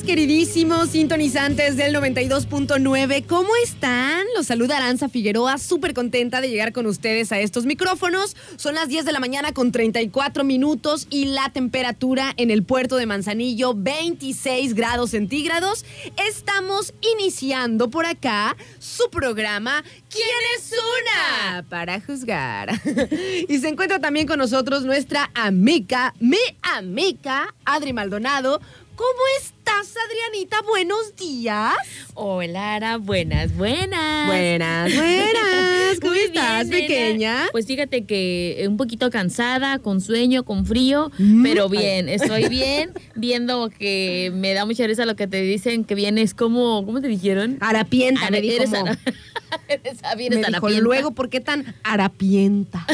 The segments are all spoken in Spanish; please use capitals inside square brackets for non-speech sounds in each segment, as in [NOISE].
queridísimos sintonizantes del 92.9. ¿Cómo están? Los saluda Aranza Figueroa, súper contenta de llegar con ustedes a estos micrófonos. Son las 10 de la mañana con 34 minutos y la temperatura en el puerto de Manzanillo, 26 grados centígrados. Estamos iniciando por acá su programa ¿Quién es una? Para juzgar. [LAUGHS] y se encuentra también con nosotros nuestra amiga, mi amiga, Adri Maldonado. ¿Cómo estás, Adrianita? Buenos días. Hola, Ara. Buenas, buenas. Buenas, buenas. [LAUGHS] ¿Cómo Muy estás, bien, nena. pequeña? Pues fíjate que un poquito cansada, con sueño, con frío, Mm. pero bien, estoy bien, [LAUGHS] viendo que me da mucha risa lo que te dicen que vienes como, ¿cómo te dijeron? Harapienta, me dijo. eres ara- [LAUGHS] eres, ah, Me dijo, luego, ¿por qué tan harapienta?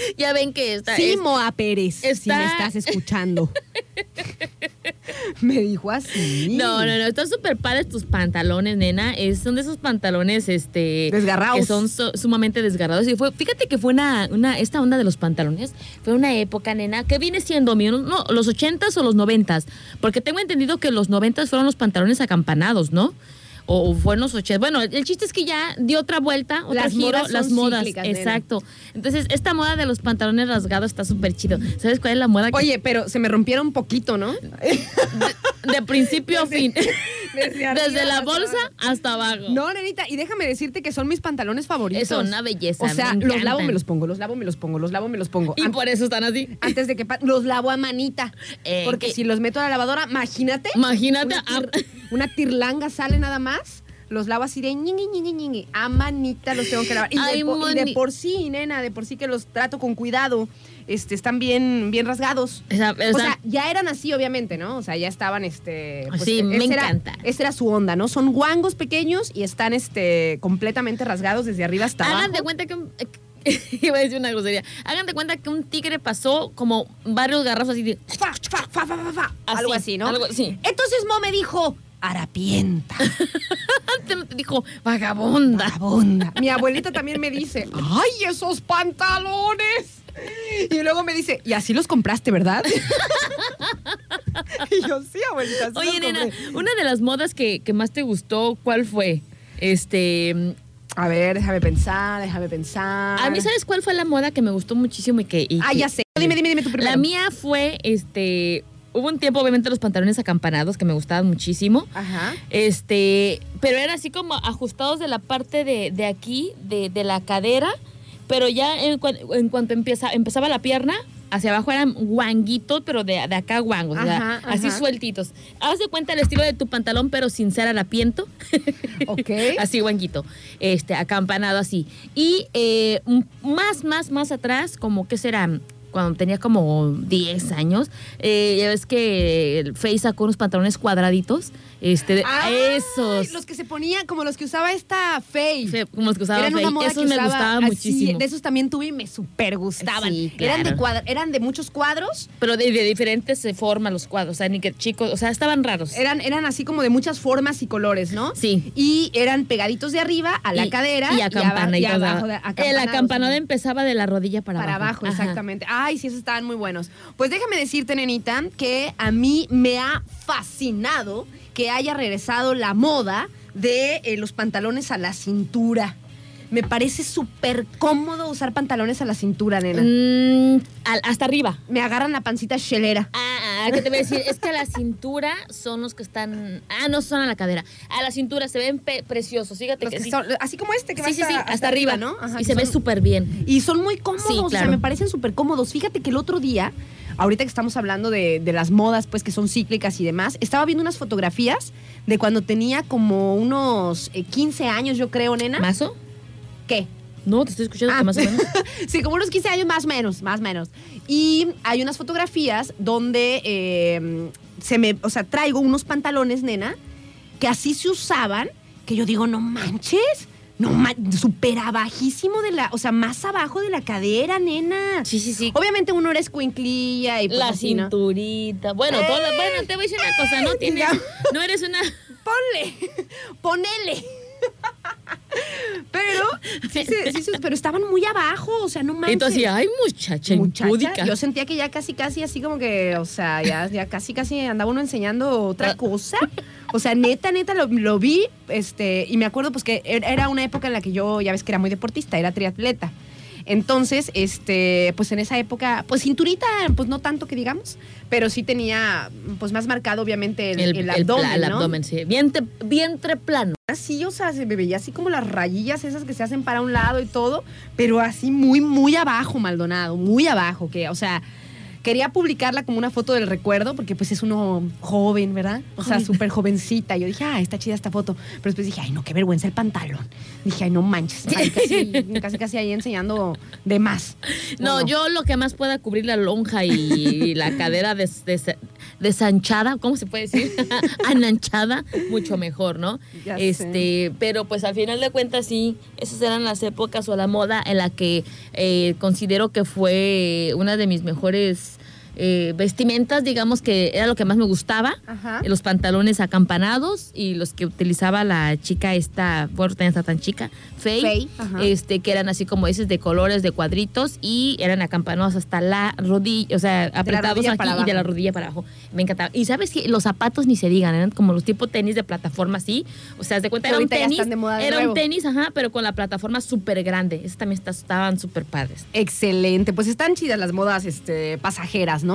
[LAUGHS] Ya ven que está. Sí, es- Moa Pérez, si me estás escuchando. [LAUGHS] me dijo así. No, no, no, están súper padres tus pantalones, nena. Es, son de esos pantalones, este... Desgarrados. Que son so- sumamente desgarrados. Y fue, fíjate que fue una, una, esta onda de los pantalones, fue una época, nena, que viene siendo, mi- no, los ochentas o los noventas. Porque tengo entendido que los noventas fueron los pantalones acampanados, ¿no? O fueron los ochentas. Bueno, el chiste es que ya dio otra vuelta, otro Las giro, modas las modas. nena. Exacto. Entonces, esta moda de los pantalones rasgados está súper chido. ¿Sabes cuál es la moda que Oye, pero se me rompieron un poquito, ¿no? de principio a [LAUGHS] fin. Desde arriba [LAUGHS] Desde la bolsa hasta abajo. No, nenita, y déjame decirte que son mis pantalones favoritos. Son una belleza. O sea, me los lavo, me los pongo, los lavo, me los pongo, los lavo, me los pongo. Y An- por eso están así. Antes de que los lavo a manita. Eh, porque que- si los meto a la lavadora, imagínate. Imagínate. Una, tir- una tirlanga sale nada más. Los lavo así de ñingui, ñingui, ñingui. A manita los tengo que lavar. Y, de Ay, po- y de por sí, nena, de por sí que los trato con cuidado. Este, están bien, bien rasgados. O esa- sea, ya eran así, obviamente, ¿no? O sea, ya estaban, este... Sí, me ese era- encanta. esa era su onda, ¿no? Son guangos pequeños y están, este, completamente rasgados desde arriba hasta hagan abajo. de cuenta que. un- [LAUGHS] Iba a decir una grosería. Hagan de cuenta que un tigre pasó como varios garrafos así de. Fa, fa, fa, fa, fa, fa. Así, algo así, ¿no? algo así. Entonces Mo me dijo, harapienta, [LAUGHS] dijo vagabunda. vagabunda. Mi abuelita también me dice, ¡ay, esos pantalones! Y luego me dice, ¿y así los compraste, verdad? [LAUGHS] y yo, sí, abuelita, así Oye, los nena, compré". una de las modas que, que más te gustó, ¿cuál fue? Este. A ver, déjame pensar, déjame pensar. A mí, ¿sabes cuál fue la moda que me gustó muchísimo y que. y Ah, que- ya sé. Dime, dime, dime tú primero. La mía fue, este, hubo un tiempo obviamente los pantalones acampanados que me gustaban muchísimo. Ajá. Este, pero eran así como ajustados de la parte de, de aquí, de, de la cadera, pero ya en, cua- en cuanto empieza, empezaba la pierna, hacia abajo eran guanguitos, pero de, de acá guangos, sea, Ajá, así ajá. sueltitos. Haz de cuenta el estilo de tu pantalón, pero sin ser harapiento. [LAUGHS] Ok. [LAUGHS] así guanguito, este, acampanado así. Y eh, más, más, más atrás, como que será cuando tenía como 10 años, eh, ya ves que el Face sacó unos pantalones cuadraditos, este, de- Ay, esos. Los que se ponían, como los que usaba esta Faye. Como los que usaba Eran una Faye. moda Esos que me gustaban muchísimo. De esos también tuve y me súper gustaban. Sí, eran, de claro. cuadra- eran de muchos cuadros. Pero de, de diferentes eh, formas los cuadros, o sea, ni que chicos, o sea, estaban raros. Eran, eran así como de muchas formas y colores, ¿no? Sí. Y eran pegaditos de arriba a la Y- cadera. y acampanaditos. y abajo. de- acampanados, acampanado ¿no? empezaba de la rodilla para, Para abajo, exactamente. Ay, sí, esos estaban muy buenos. Pues déjame decirte, nenita, que a mí me ha fascinado que haya regresado la moda de eh, los pantalones a la cintura. Me parece súper cómodo usar pantalones a la cintura, nena. Mm, al- hasta arriba. Me agarran la pancita chelera. Ah, ah, ¿qué te voy a decir? Es que a la cintura son los que están. Ah, no son a la cadera. A la cintura se ven pe- preciosos. Fíjate Los que, que sí. son- así como este, que va sí, sí, hasta, sí, hasta, arriba, ¿no? Ajá, y se ve súper bien. Y son muy cómodos, Sí, o sea, me parecen súper cómodos. Fíjate que el otro día, ahorita que estamos hablando de, de las modas, pues que son cíclicas y demás, estaba viendo unas fotografías de cuando tenía como unos eh, 15 años, yo creo, nena. ¿Mazo? ¿Qué? No, te estoy escuchando que Ah. más o menos. [LAUGHS] sí, como unos 15 años más o menos, más o menos. Y hay unas fotografías donde eh, se me, o sea, traigo unos pantalones, nena, que así se usaban, que yo digo, no manches. No, súper abajísimo de la, o sea, más abajo de la cadera, nena. Sí, sí, sí. Obviamente uno era escuinclilla y pues La así, ¿no? cinturita. Bueno, toda- bueno, te voy a decir una cosa, no tienes, Ya. no eres una. [LAUGHS] Ponle, ponele. Pero, sí, sí pero estaban muy abajo, o sea, no manches. Así, ay, muchacha, Muchacha, impúdica. yo sentía que ya casi, casi así como que, o sea, ya, ya casi, casi andaba uno enseñando otra Ah. cosa. O sea, neta, neta, lo, lo vi, este, y me acuerdo pues que er- era una época en la que yo, ya ves que era muy deportista, era triatleta. Entonces, este, pues en esa época, pues cinturita, pues no tanto que digamos, pero sí tenía, pues más marcado obviamente el, abdomen, el abdomen, sí. Vientre, vientre plano. Así, o sea, se me veía así como las rayillas esas que se hacen para un lado y todo, pero así muy, muy abajo, Maldonado, muy abajo, que, o sea, quería publicarla como una foto del recuerdo, porque pues es uno joven, ¿verdad? O sea, súper jovencita. Yo dije, ah, está chida esta foto. Pero después dije, ay, no, qué vergüenza el pantalón. Dije, ay, no manches. Ay, casi, casi, casi ahí enseñando de más. No, ¿O yo lo que más pueda cubrir la lonja y la [LAUGHS] cadera des- des- desanchada, ¿cómo se puede decir? [LAUGHS] [LAUGHS] Ananchada, mucho mejor, ¿no? Ya sé. este, pero pues al final de cuentas sí, esas eran las épocas o la moda en la que eh, considero que fue una de mis mejores eh, vestimentas, digamos que era lo que más me gustaba. Ajá. Los pantalones acampanados y los que utilizaba la chica esta, bueno, no está tan chica, Faye, Faye, este, que eran así como esos de colores, de cuadritos y eran acampanados hasta la rodilla, o sea, apretados aquí y de la rodilla para abajo. Me encantaba. Y sabes que los zapatos ni se digan, eran como los tipo tenis de plataforma así, o sea, de cuenta era un tenis, de de era nuevo. un tenis, ajá, pero con la plataforma súper grande. Esos también estaban súper padres. Excelente, pues están chidas las modas este, pasajeras, ¿no?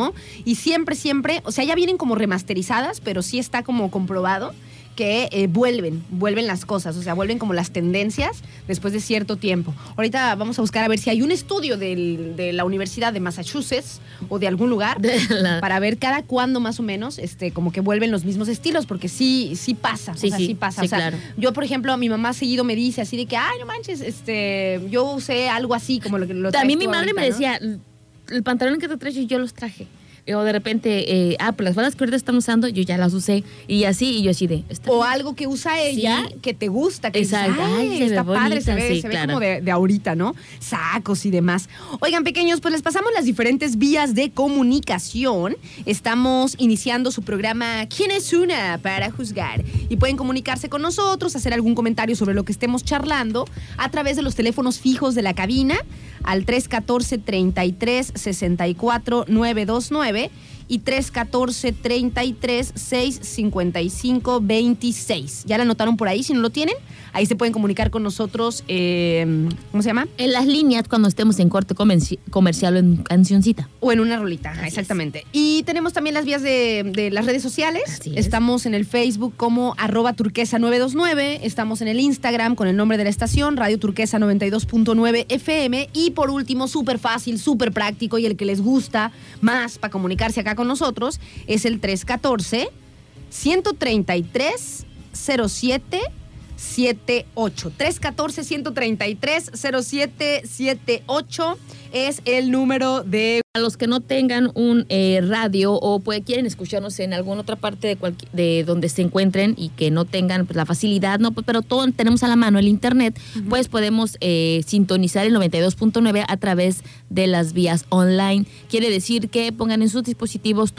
Y siempre, siempre, o sea, ya vienen como remasterizadas, pero sí está como comprobado que eh, vuelven, vuelven las cosas, o sea, vuelven como las tendencias después de cierto tiempo. Ahorita vamos a buscar a ver si hay un estudio del- de la Universidad de Massachusetts o de algún lugar De la- para ver cada cuándo más o menos, este, como que vuelven los mismos estilos, porque sí, sí pasa, Sí, o sea, sí, sí, pasa. sí, o sea, claro. yo, por ejemplo, mi mamá seguido me dice así de que, ay, no manches, este, yo usé algo así como lo que lo a traes mi madre ahorita, me ¿no? decía, el pantalón que te traes yo los traje. O de repente, eh, ah, pues las balas que ahorita están usando, yo ya las usé. Y así, y yo así de... O bien. algo que usa ella Sí. que te gusta, que dices, Exacto. "Ay, Ay, se está ve padre, se bonita", ve, sí, se ve como de, de ahorita, ¿no? Sacos y demás. Oigan, pequeños, pues les pasamos las diferentes vías de comunicación. Estamos iniciando su programa ¿Quién es una? para juzgar. Y pueden comunicarse con nosotros, hacer algún comentario sobre lo que estemos charlando a través de los teléfonos fijos de la cabina al 314 33 64 929 9 y 314-33-655-26. ¿Ya la anotaron por ahí? Si no lo tienen, ahí se pueden comunicar con nosotros. eh, ¿Cómo se llama? En las líneas cuando estemos en corte comercial o en cancioncita. O en una rolita, es. exactamente. Y tenemos también las vías de, de las redes sociales. Así es. Estamos en el Facebook como arroba turquesa 929. Estamos en el Instagram con el nombre de la estación, Radio Turquesa 92.9 FM. Y por último, súper fácil, súper práctico y el que les gusta más para comunicarse acá con nosotros es el 314 133 07 78 314 133 0778 es el número de A los que no tengan un eh, radio o pues, quieren escucharnos en alguna otra parte de, de donde se encuentren y que no tengan pues, la facilidad, no, Pues, pero todo tenemos a la mano el internet, pues podemos eh, sintonizar el 92.9 a través de las vías online. Quiere decir que pongan en sus dispositivos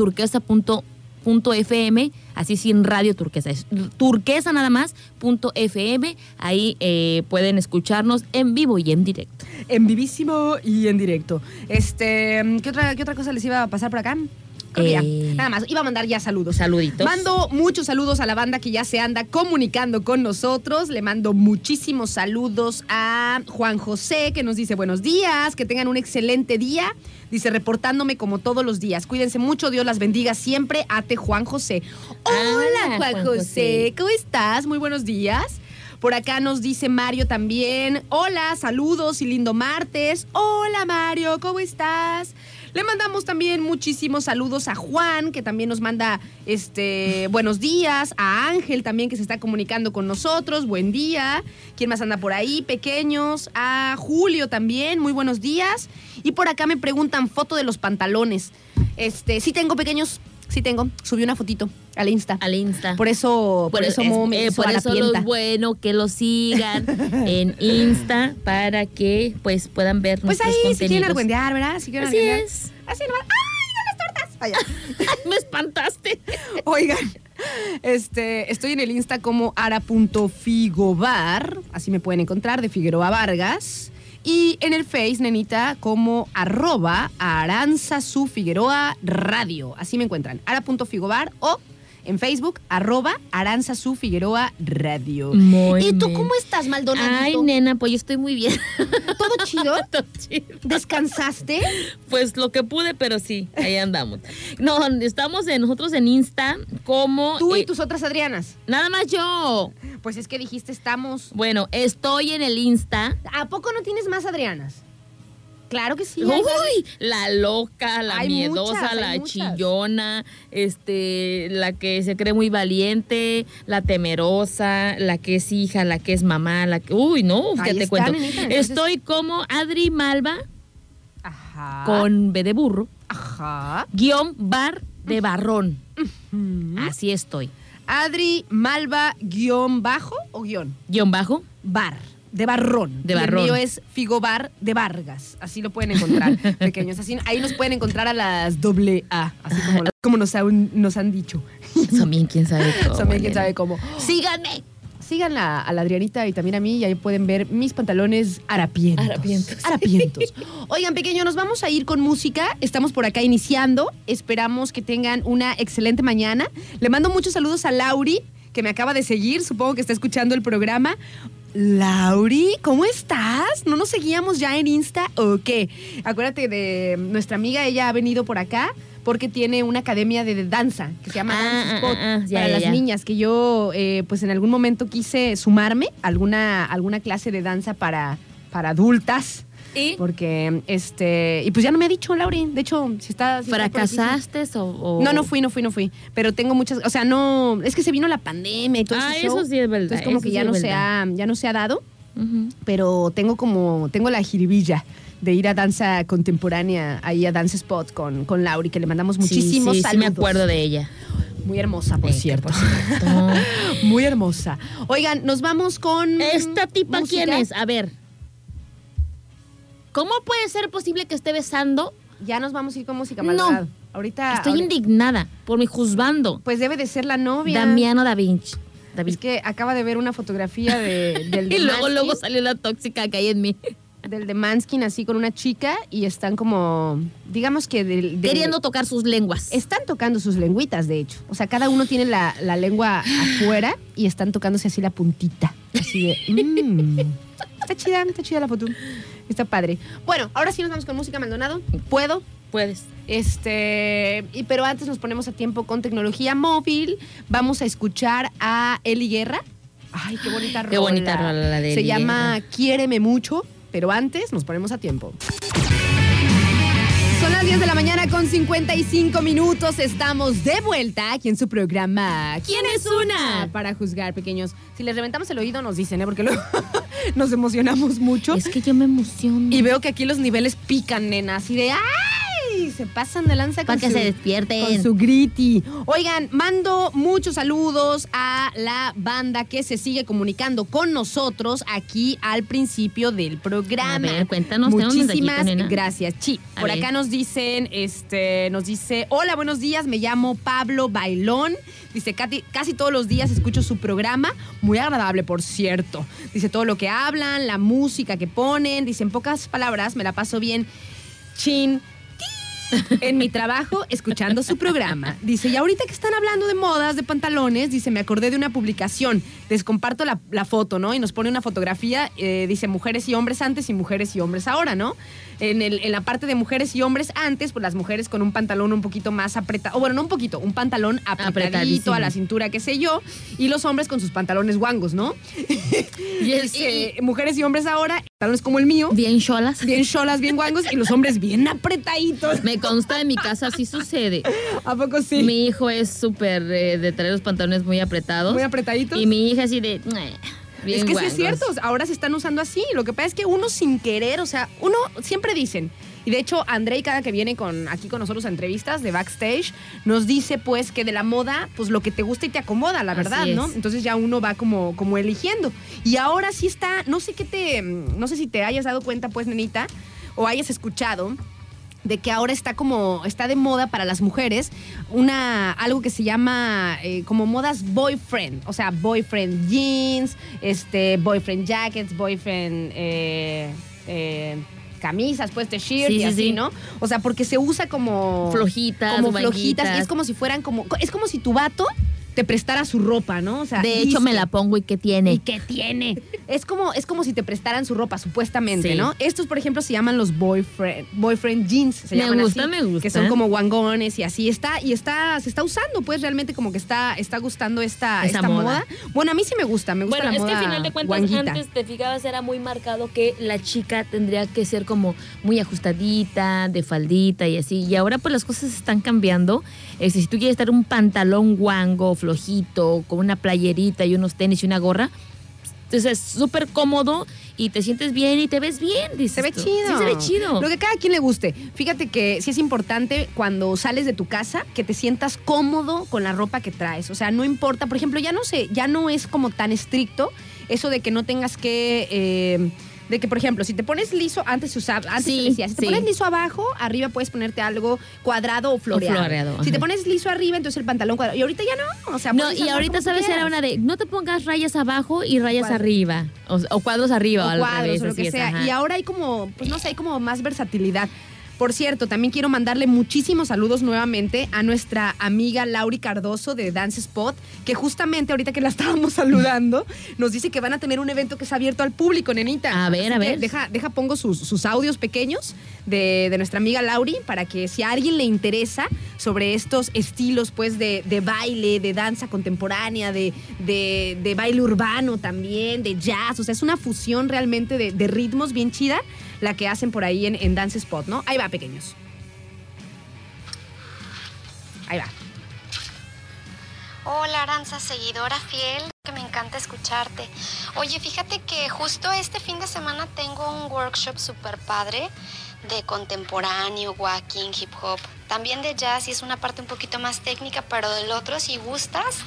turquesa.fm, así sin radio turquesa, es turquesa nada más, punto FM, ahí eh, pueden escucharnos en vivo y en directo. en vivísimo y en directo. Este, ¿qué otra, qué otra cosa les iba a pasar por acá? Ya. Eh. Nada más, iba a mandar ya saludos. Saluditos. Mando muchos saludos a la banda que ya se anda comunicando con nosotros. Le mando muchísimos saludos a Juan José, que nos dice buenos días, que tengan un excelente día. Dice, reportándome como todos los días. Cuídense mucho, Dios las bendiga siempre. Ate Juan José. Hola, Ah, Juan, Juan José. José. ¿Cómo estás? Muy buenos días. Por acá nos dice Mario también. Hola, saludos y lindo martes. Hola, Mario, ¿cómo estás? Le mandamos también muchísimos saludos a Juan, que también nos manda este buenos días, a Ángel también que se está comunicando con nosotros, buen día. ¿Quién más anda por ahí? Pequeños, a Julio también, muy buenos días. Y por acá me preguntan foto de los pantalones. Este, sí tengo pequeños, sí tengo. Subí una fotito al Insta. Al Insta. Por eso, por, eso es- me eh, por eso pienta. es bueno que lo sigan [LAUGHS] en Insta para que pues puedan ver Pues nuestros ahí, si contenidos. quieren argüendear, ¿verdad? Si quieren Así argüendear. es. Así nomás. ¡Ay, no las tortas! Allá. [LAUGHS] Me espantaste. [LAUGHS] Oigan, Este, estoy en el Insta como ara.figobar, así me pueden encontrar, de Figueroa Vargas. Y en el Face, nenita, como arroba Aranza su Figueroa Radio. Así me encuentran, ara.figobar o en Facebook, arroba Aranza su Figueroa Radio. Muy ¿Y tú bien. cómo estás, Maldonado? Ay, nena, pues yo estoy muy bien. [LAUGHS] ¿Todo chido? [LAUGHS] Todo chido. ¿Descansaste? Pues lo que pude, pero sí, ahí andamos. No, estamos en, nosotros en Insta como... Tú y eh, tus otras Adrianas. Nada más yo. Pues es que dijiste estamos. Bueno, estoy en el Insta. ¿A poco no tienes más Adrianas? Claro que sí. Uy, la loca, la Hay miedosa, muchas, la chillona, este, la que se cree muy valiente, la temerosa, la que es hija, la que es mamá, la que, uy, no, ¿qué te cuento? nenita, entonces- Estoy como Adri Malva Ajá. con B de burro, Ajá. guion bar de barrón. Así estoy. Adri Malva guion bajo o guion. Guión bajo. Bar. De barrón. De barrón. El mío es Figobar de Vargas. Así lo pueden encontrar, [LAUGHS] pequeños. Así, ahí nos pueden encontrar a las doble A. Así como, [LAUGHS] como nos, han, nos han dicho. También quién sabe [LAUGHS] cómo. También quién nena. sabe cómo. Síganme. Sigan a, a la Adrianita y también a mí y ahí pueden ver mis pantalones harapientos. Harapientos. Harapientos. Oigan, pequeño, nos vamos a ir con música. Estamos por acá iniciando. Esperamos que tengan una excelente mañana. Le mando muchos saludos a Lauri, que me acaba de seguir. Supongo que está escuchando el programa. Lauri, ¿cómo estás? ¿No nos seguíamos ya en Insta o qué? Acuérdate de nuestra amiga, ella ha venido por acá porque tiene una academia de danza que se llama Ah, Dance ah, Spot ah, ah, ya, para ya, las ya. niñas, que yo eh, pues en algún momento quise sumarme a alguna, alguna clase de danza para, para adultas. ¿Y Porque, este, y pues ya no me ha dicho, Lauri. De hecho, si está. si está por aquí, sí. fracasaste o, o- No, no fui, no fui, no fui. Pero tengo muchas, o sea, no, es que se vino la pandemia y todo Ah, ese show. eso sí es verdad. Entonces como eso que sí ya no se ha, ya no se ha dado, pero tengo como, tengo la jiribilla de ir a danza contemporánea, ahí a Dance Spot con, con Lauri, que le mandamos muchísimos sí, sí, sí saludos. me acuerdo de ella. Muy hermosa, por Sí, cierto. por cierto. [LAUGHS] Muy hermosa. Oigan, nos vamos con. ¿Esta tipa música. quién es? A ver. ¿Cómo puede ser posible que esté besando? Ya nos vamos a ir con música, No. Maldonado. Ahorita. Estoy ahorita- indignada por mi juzgando. Pues debe de ser la novia. Damiano Da Vinci. Da Es Vinci. que acaba de ver una fotografía de, [LAUGHS] del Y de luego, luego salió la tóxica que hay en mí. del de Manskin así con una chica y están como, digamos que del- de- Queriendo tocar sus lenguas. Están tocando sus lengüitas, de hecho. O sea, cada uno tiene la, la lengua afuera y están tocándose así la puntita. Así de. mm. [LAUGHS] Está chida, está chida la foto. Está padre. Bueno, ahora sí nos vamos con música Maldonado. ¿Puedo? Puedes. Este, y, pero antes nos ponemos a tiempo con tecnología móvil. Vamos a escuchar a Eli Guerra. Ay, qué bonita rola. Qué bonita rola la de Se Eli llama Quiéreme mucho, pero antes nos ponemos a tiempo. Son las 10 de la mañana con 55 minutos. Estamos de vuelta aquí en su programa. ¿Quién es una? Para juzgar, pequeños. Si les reventamos el oído, nos dicen, ¿eh? Porque luego [LAUGHS] nos emocionamos mucho. Es que yo me emociono. Y veo que aquí los niveles pican, nena, así de Se pasan de lanza Para con que su, se despierten. con su griti. Oigan, mando muchos saludos a la banda que se sigue comunicando con nosotros aquí al principio del programa. A ver, cuéntanos, Muchísimas nena. gracias, Chi. A Por ver. acá nos dicen, este, nos dice, hola, buenos días, me llamo Pablo Bailón. Dice, casi todos los días escucho su programa, muy agradable, por cierto. Dice, todo lo que hablan, la música que ponen. Dice, en pocas palabras, me la paso bien. Chin. En mi trabajo, escuchando su programa. Dice, y ahorita que están hablando de modas, de pantalones, dice, me acordé de una publicación. Les comparto la, la foto, ¿no? Y nos pone una fotografía, eh, dice, mujeres y hombres antes y mujeres y hombres ahora, ¿no? En, el- en la parte de mujeres y hombres antes, pues las mujeres con un pantalón un poquito más apretado, o bueno, no un poquito, un pantalón apretadito a la cintura, qué sé yo, y los hombres con sus pantalones guangos, ¿no? [LAUGHS] Y Dice, mujeres y hombres ahora, pantalones como el mío, Bien cholas. bien cholas, bien guangos, y los hombres bien apretaditos. Me consta en mi casa, sí sucede. ¿A poco sí? Mi hijo es súper eh, de traer los pantalones muy apretados. Muy apretaditos. Y mi hija así de. Bien es que sí guangos. es cierto, ahora se están usando así. Lo que pasa es que uno sin querer, o sea, uno siempre dicen. Y de hecho, Andrei, cada que viene con, aquí con nosotros a entrevistas de backstage, nos dice pues que de la moda, pues lo que te gusta y te acomoda, la verdad. ¿no? Entonces ya uno va como, como eligiendo. Y ahora sí está, no sé qué te, no sé si te hayas dado cuenta, pues, nenita, o hayas escuchado de que ahora está como, está de moda para las mujeres, una, algo que se llama eh, como modas boyfriend, o sea, boyfriend jeans, este, boyfriend jackets, boyfriend eh, eh, camisas, pues de shirt Sí, y sí, así, sí. ¿no? O sea, porque se usa como Flojitas, como flojitas, y es como si fueran como, es como si tu vato te prestara su ropa, ¿no? O sea, De hecho, me la pongo y ¿qué ¿Y tiene? qué tiene? Es como, es como si te prestaran su ropa, supuestamente, Sí. ¿no? Estos, por ejemplo, se llaman los boyfriend, boyfriend jeans. Se Me llaman gusta, así, me gusta. Que son como guangones y así está. Y está, se está usando, pues realmente como que está, está gustando esta, Esa esta moda. moda. Bueno, a mí sí me gusta, me gusta Bueno, la es que moda al final de cuentas, guanguita. antes te fijabas, era muy marcado que la chica tendría que ser como muy ajustadita, de faldita y así. Y ahora, pues las cosas están cambiando. Este, si tú quieres estar un pantalón guango, flojito, con una playerita y unos tenis y una gorra, entonces es súper cómodo y te sientes bien y te ves bien. dices Se ve tú. chido. Sí, se ve chido. Lo que cada quien le guste. Fíjate que sí es importante cuando sales de tu casa que te sientas cómodo con la ropa que traes. O sea, no importa. Por ejemplo, ya no sé, ya no es como tan estricto eso de que no tengas que. eh, de que, por ejemplo, si te pones liso, antes se usaba, antes Sí, se decía, si te sí. pones liso abajo, arriba puedes ponerte algo cuadrado o floreado. floreado, si te pones liso arriba, entonces el pantalón cuadrado. Y ahorita ya no. O sea, No, y ahorita sabes, era una de no te pongas rayas abajo y rayas arriba. O, o cuadros arriba. o o al cuadros revés, o lo que sea. Y ahora hay como, pues no sé, hay como más versatilidad. Por cierto, también quiero mandarle muchísimos saludos nuevamente a nuestra amiga Lauri Cardoso de Dance Spot, que justamente ahorita que la [LAUGHS] estábamos saludando, nos dice que van a tener un evento que es abierto al público, nenita. A ver, Así a ver. Deja, deja pongo sus, sus audios pequeños de, de nuestra amiga Lauri para que si a alguien le interesa sobre estos estilos, pues, de, de baile, de danza contemporánea, de, de, de baile urbano también, de jazz, o sea, es una fusión realmente de ritmos bien chida la que hacen por ahí en, en Dance Spot, ¿no? Ahí va, pequeños. Ahí va. Hola Aranza, seguidora fiel, que me encanta escucharte. Oye, fíjate que justo este fin de semana tengo un workshop super padre de contemporáneo, walking, hip hop, también de jazz y es una parte un poquito más técnica, pero del otro si gustas,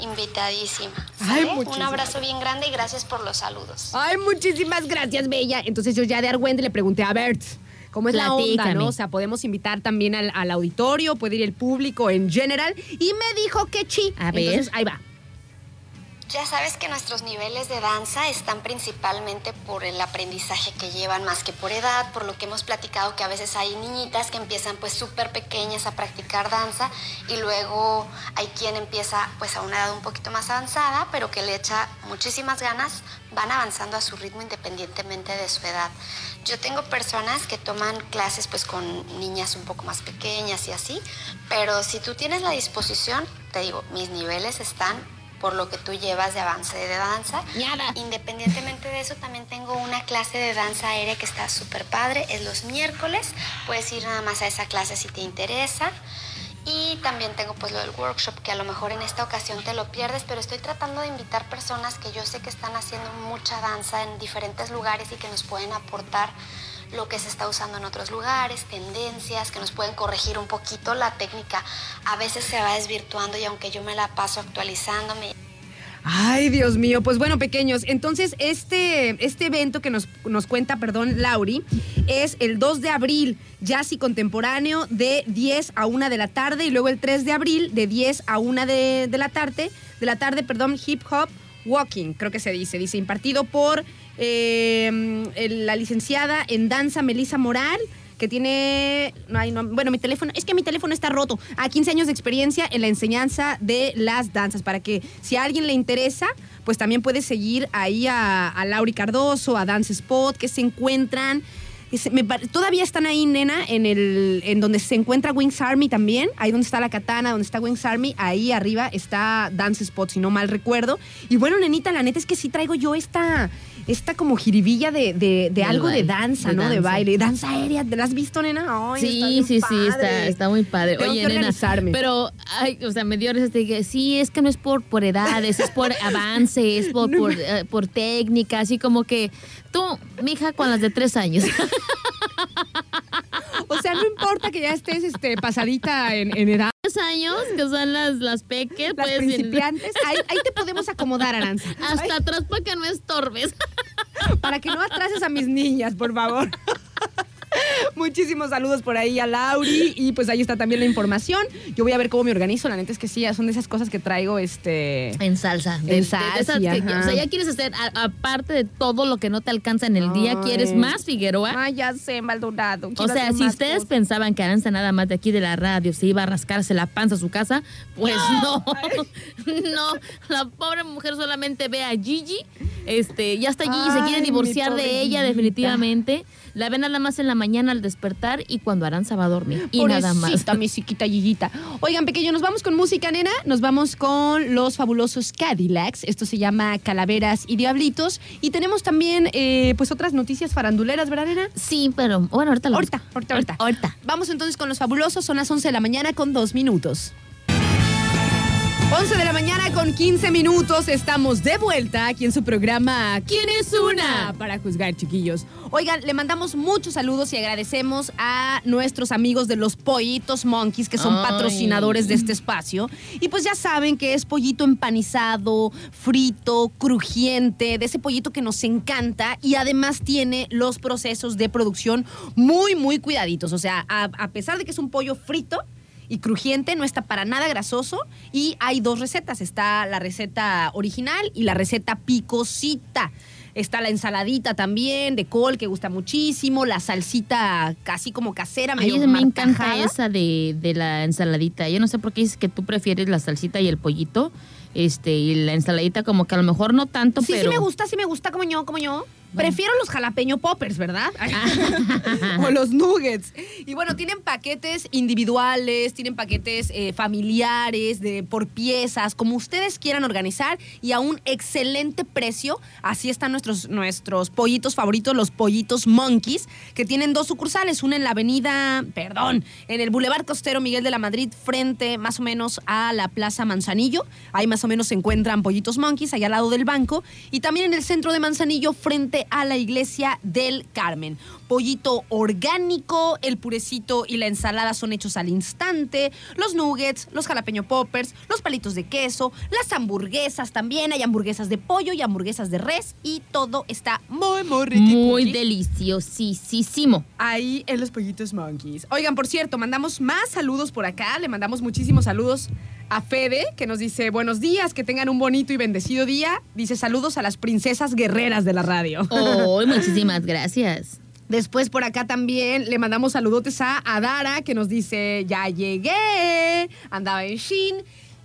invitadísima. Ay, ¿sale? un abrazo bien grande y gracias por los saludos. Ay, muchísimas gracias, Bella. Entonces yo ya de Argüende le pregunté a Bert. ¿Cómo es la onda, no? O sea, podemos invitar también al, al auditorio, puede ir el público en general. Y me dijo que sí. A ver. Entonces, ahí va. Ya sabes que nuestros niveles de danza están principalmente por el aprendizaje que llevan más que por edad, por lo que hemos platicado que a veces hay niñitas que empiezan pues súper pequeñas a practicar danza y luego hay quien empieza pues a una edad un poquito más avanzada, pero que le echa muchísimas ganas, van avanzando a su ritmo independientemente de su edad. Yo tengo personas que toman clases pues con niñas un poco más pequeñas y así, pero si tú tienes la disposición, te digo, mis niveles están por lo que tú llevas de avance de danza. Ñada. Independientemente de eso, también tengo una clase de danza aérea que está súper padre. Es los miércoles. Puedes ir nada más a esa clase si te interesa. Y también tengo pues lo del workshop, que a lo mejor en esta ocasión te lo pierdes, pero estoy tratando de invitar personas que yo sé que están haciendo mucha danza en diferentes lugares y que nos pueden aportar lo que se está usando en otros lugares, tendencias, que nos pueden corregir un poquito la técnica. A veces se va desvirtuando y aunque yo me la paso actualizándome Ay, Dios mío. Pues bueno, pequeños, entonces este, este evento que nos, nos cuenta, perdón, Lauri, es el 2 de abril, jazz y contemporáneo, de 10 a 1 de la tarde, y luego el 3 de abril, de 10 a 1 de, de la tarde, de la tarde, perdón, hip hop walking, creo que se dice, dice, impartido por el- la licenciada en danza Melissa Moral que tiene, no, ay, no, bueno, mi teléfono, es que mi teléfono está roto, a 15 años de experiencia en la enseñanza de las danzas, para que si a alguien le interesa, pues también puede seguir ahí a, a Lauri Cardoso, a Dance Spot, que se encuentran, todavía están ahí, nena, en el, en donde se encuentra Wings Army también, ahí donde está la katana, donde está Wings Army, ahí arriba está Dance Spot, si no mal recuerdo. Y bueno, nenita, la neta es que sí traigo yo esta, esta como jiribilla de, de, algo de danza, de ¿no? De baile, danza aérea, ¿te la has visto, nena? Ay, Sí, sí, sí, está, está muy padre. Tengo Oye, que nena, pero, ay, o sea, me dio risa, te dije, sí, es que no es por, por edades, es por avance, es por, [LAUGHS] por, eh, por técnica, así como que tú, mija, con las de tres años. [LAUGHS] No importa que ya estés este, pasadita en, en edad. Años, que son las, las peques, Las pues, principiantes, ahí, ahí te podemos acomodar, Aranza. hasta Ay, atrás para que no estorbes. para que no atrases a mis niñas, por favor. Muchísimos saludos por ahí a Lauri y pues ahí está también la información. Yo voy a ver cómo me organizo. La neta es que sí, son de esas cosas que traigo este En salsa. En salsa, que- o sea, ya quieres hacer, aparte de todo lo que no te alcanza en el día. ¿quieres más, Figueroa? Ay, ya sé, Maldonado. O sea, si ustedes cosas. pensaban que Aranza nada más de aquí de la radio se iba a rascarse la panza a su casa, pues no. No, [LAUGHS] la pobre mujer solamente ve a Gigi. Este, ya hasta Gigi se quiere divorciar de ella definitivamente. La ven nada más en la mañana al despertar y cuando Aranza va a dormir. Y nada más. Mi [LAUGHS] chiquita Gigita. Oigan, pequeño, nos vamos con música, nena. Nos vamos con los fabulosos Cadillacs. Esto se llama Calaveras y Diablitos. Y tenemos también, eh, pues, otras noticias faranduleras, ¿verdad, nena? Sí, pero bueno, ahorita lo Ahorita, ahorita, ahorita. Ahorita. Vamos entonces con los fabulosos. Son las 11 de la mañana con dos minutos. 11 de la mañana con 15 minutos. Estamos de vuelta aquí en su programa ¿Quién es una? Para juzgar, chiquillos. Oigan, le mandamos muchos saludos y agradecemos a nuestros amigos de los Pollitos Monkeys, que son Ay. patrocinadores de este espacio. Y pues ya saben que es pollito empanizado, frito, crujiente, de ese pollito que nos encanta y además tiene los procesos de producción muy, muy cuidaditos. O sea, a, a pesar de que es un pollo frito, y crujiente, no está para nada grasoso. Y hay dos recetas. Está la receta original y la receta picosita. Está la ensaladita también de col que gusta muchísimo, la salsita casi como casera, A medio me encanta esa de, de la ensaladita. Yo no sé por qué dices que tú prefieres la salsita y el pollito. Este, y la ensaladita como que a lo mejor no tanto, Sí, pero... sí me gusta, sí me gusta como yo, como yo. Prefiero los jalapeño poppers, ¿verdad? [LAUGHS] o los nuggets. Y bueno, tienen paquetes individuales, tienen paquetes eh, familiares, de por piezas, como ustedes quieran organizar y a un excelente precio. Así están nuestros, nuestros pollitos favoritos, los pollitos monkeys, que tienen dos sucursales, una en la avenida, perdón, en el Boulevard Costero Miguel de la Madrid, frente más o menos a la Plaza Manzanillo. Ahí más o menos se encuentran pollitos monkeys, allá al lado del banco. Y también en el centro de Manzanillo, frente a la iglesia del Carmen. Pollito orgánico, el purecito y la ensalada son hechos al instante. Los nuggets, los jalapeño poppers, los palitos de queso, las hamburguesas también. Hay hamburguesas de pollo y hamburguesas de res. Y todo está muy, muy rico. Muy deliciosísimo. Ahí en los pollitos monkeys. Oigan, por cierto, mandamos más saludos por acá. Le mandamos muchísimos saludos a Fede, que nos dice buenos días, que tengan un bonito y bendecido día. Dice saludos a las princesas guerreras de la radio. Oh, [LAUGHS] muchísimas gracias. Después por acá también le mandamos saludotes a Adara, que nos dice ya llegué, andaba en Shin.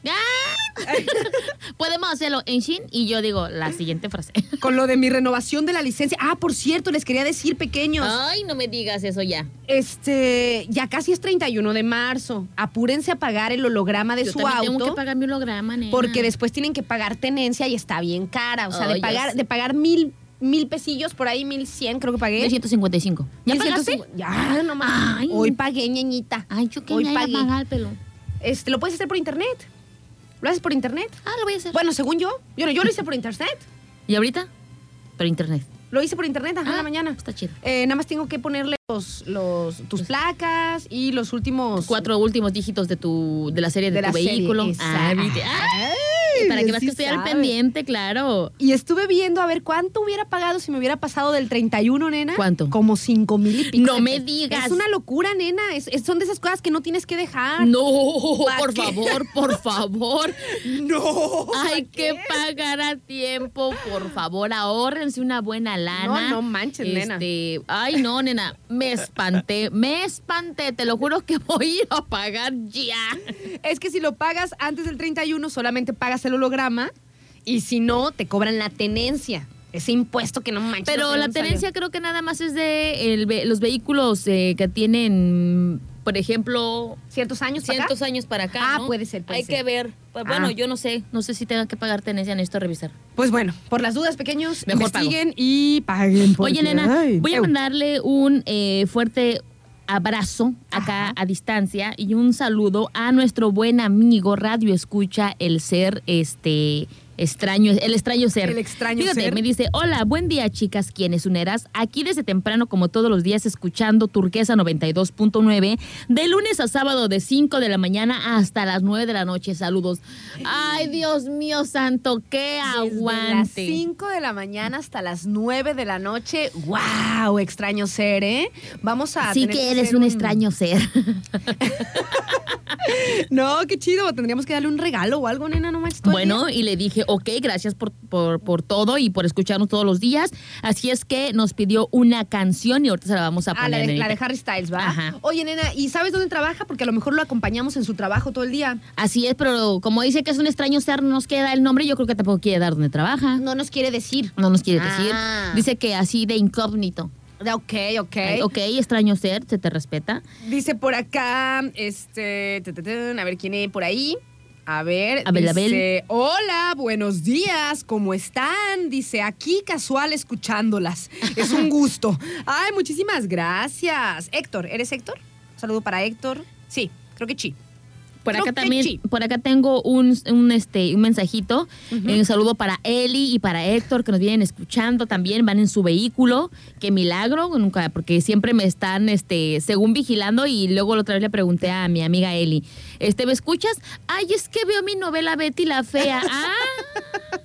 ¡Ah! [LAUGHS] Podemos hacerlo en Shin y yo digo la siguiente frase. [LAUGHS] Con lo de mi renovación de la licencia. Ah, por cierto, les quería decir, pequeños. Ay, no me digas eso ya. Este, ya casi es 31 de marzo. Apúrense a pagar el holograma de Yo su auto. tengo que pagar mi holograma, nena. Porque después tienen que pagar tenencia y está bien cara. O sea, Oh, de pagar, de pagar mil, mil pesillos, por ahí mil cien, creo que pagué. 155. ¿Ya 1150. pagaste? Ya, no más. Ay. Hoy pagué, ñeñita. Ay, yo que Hoy ya pagué. pagar, pelo. Este, lo puedes hacer por internet. ¿Lo haces por internet? Ah, lo voy a hacer. Bueno, según yo. Yo, yo lo hice por internet. ¿Y ahorita? Pero internet. Lo hice por internet, ajá, en la Ah, mañana. Está chido. Eh, nada más tengo que ponerle los, los, tus placas y los últimos... Cuatro últimos dígitos de tu de la serie de, de tu la serie, vehículo. Ah. Ah, Ay, para que sí veas que estoy al pendiente, claro. Y estuve viendo a ver cuánto hubiera pagado si me hubiera pasado del 31, nena. ¿Cuánto? Como 5 mil y pico. No me digas. Es una locura, nena. Es- es- son de esas cosas que no tienes que dejar. No, ¿Pa' por qué? favor, por [LAUGHS] favor. No. Hay que pagar a tiempo, por favor, ahórrense una buena lana. No, no manches, nena. Este, Ay, no, nena, me espanté, me espanté, te lo juro que [LAUGHS] voy a ir a pagar ya. Es que si lo pagas antes del 31, solamente pagas el holograma. Y si no, te cobran la tenencia. Ese impuesto que no manches. Pero no la tenencia salió. creo que nada más es de el los vehículos eh, que tienen, por ejemplo, ¿Ciertos años para acá? cientos años para acá. Ah, ¿no? puede ser, puede Hay ser. que ver. Pues, bueno, Ah. yo no sé, no sé si tenga que pagar tenencia, necesito revisar. Pues bueno, por las dudas, pequeños, Mejor investiguen y paguen. porque, Oye, nena, ay, voy a mandarle un eh, fuerte abrazo acá Ajá. a distancia y un saludo a nuestro buen amigo Radio Escucha, el ser este Extraño, el extraño ser. El extraño Fíjate, ser. me dice, hola, buen día chicas, ¿quiénes uneras? Aquí desde temprano, como todos los días, escuchando Turquesa 92.9, de lunes a sábado de 5 de la mañana hasta las 9 de la noche. Saludos. Ay, Dios mío santo, qué Desde las aguante. 5 de la mañana hasta las 9 de la noche. ¡Wow! Extraño ser, ¿eh? Vamos a. Sí tener que eres un extraño ser. [LAUGHS] No, qué chido. Tendríamos que darle un regalo o algo, nena, no el Bueno, y le dije, ok, gracias por, por, por todo y por escucharnos todos los días. Así es que nos pidió una canción y ahorita se la vamos a Ah, poner. la de, la de Harry Styles, ¿va? Ajá. Oye, nena, ¿y sabes dónde trabaja? Porque a lo mejor lo acompañamos en su trabajo todo el día. Así es, pero como dice que es un extraño ser, no nos queda el nombre, yo creo que tampoco quiere dar dónde trabaja. No nos quiere decir. No nos quiere Ah. decir. Dice que así de incógnito. Ok, ok. Ay, ok, extraño ser, se te respeta. Dice por acá, este, a ver quién hay por ahí. A ver, Abel, dice, hola, buenos días, ¿cómo están? Dice, aquí casual escuchándolas. Es un [LAUGHS] gusto. Ay, muchísimas gracias. Héctor, ¿eres Héctor? Saludo para Héctor. Sí, creo que sí. Por Creo acá también, sí. por acá tengo un, un, este, un mensajito, eh, un saludo para Eli y para Héctor que nos vienen escuchando también, van en su vehículo, qué milagro, nunca, porque siempre me están, este, según vigilando y luego la otra vez le pregunté a mi amiga Eli, este, ¿me escuchas? Ay, es que veo mi novela Betty la Fea. [LAUGHS] Ah,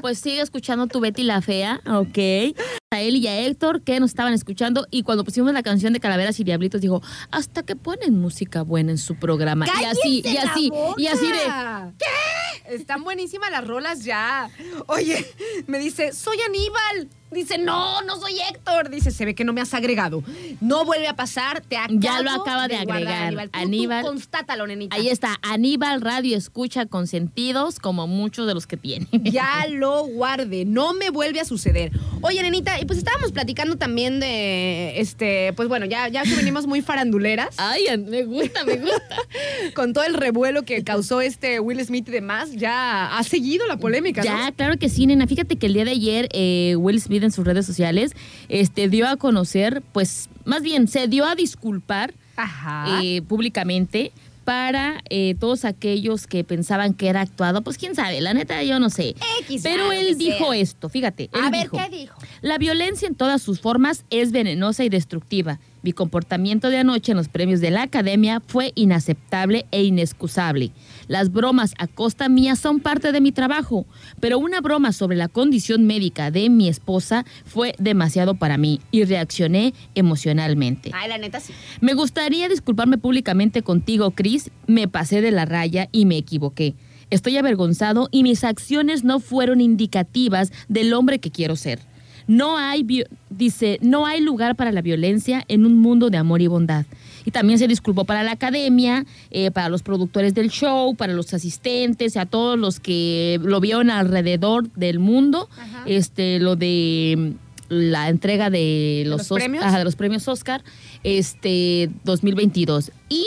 pues sigue escuchando tu Betty la Fea, ok. A Eli y a Héctor que nos estaban escuchando y cuando pusimos la canción de Calaveras y Diablitos dijo, hasta que ponen música buena en su programa. y así, y ¡Cállese la así, y así de... ¿Qué? Están buenísimas las rolas ya. Oye, me dice, soy Aníbal. Dice, no, no soy Héctor. Dice, se ve que no me has agregado. No vuelve a pasar, te acabo Ya lo acaba de agregar. Aníbal. Tú- tú Aníbal. constátalo, nenita. Ahí está, Aníbal Radio Escucha con sentidos, como muchos de los que tiene. [LAUGHS] Ya lo guarde, no me vuelve a suceder. Oye, nenita, y pues estábamos platicando también de, este, pues bueno, ya, ya que venimos muy faranduleras, [LAUGHS] Ay, me gusta, me gusta. [LAUGHS] con todo el revuelo que causó este Will Smith y demás, ya ha seguido la polémica, Ya, ¿no? claro que sí, nena. Fíjate que el día de ayer eh, Will Smith en sus redes sociales este, dio a conocer, pues, más bien, se dio a disculpar Ajá. eh, públicamente para eh, todos aquellos que pensaban que era actuado. Pues quién sabe, la neta yo no sé. X, Pero lo él dijo sea. esto, fíjate. él A ver, dijo, ¿qué dijo? La violencia en todas sus formas es venenosa y destructiva. Mi comportamiento de anoche en los premios de la academia fue inaceptable e inexcusable. Las bromas a costa mía son parte de mi trabajo, pero una broma sobre la condición médica de mi esposa fue demasiado para mí y reaccioné emocionalmente. Ay, la neta sí. Me gustaría disculparme públicamente contigo, Chris. Me pasé de la raya y me equivoqué. Estoy avergonzado y mis acciones no fueron indicativas del hombre que quiero ser. No hay, dice, no hay lugar para la violencia en un mundo de amor y bondad. Y también se disculpó para la academia, eh, para los productores del show, para los asistentes, a todos los que lo vieron alrededor del mundo. Ajá. Este, lo de mm, la entrega de los, los Os- premios? ajá, de los premios Oscar este 2022. Y,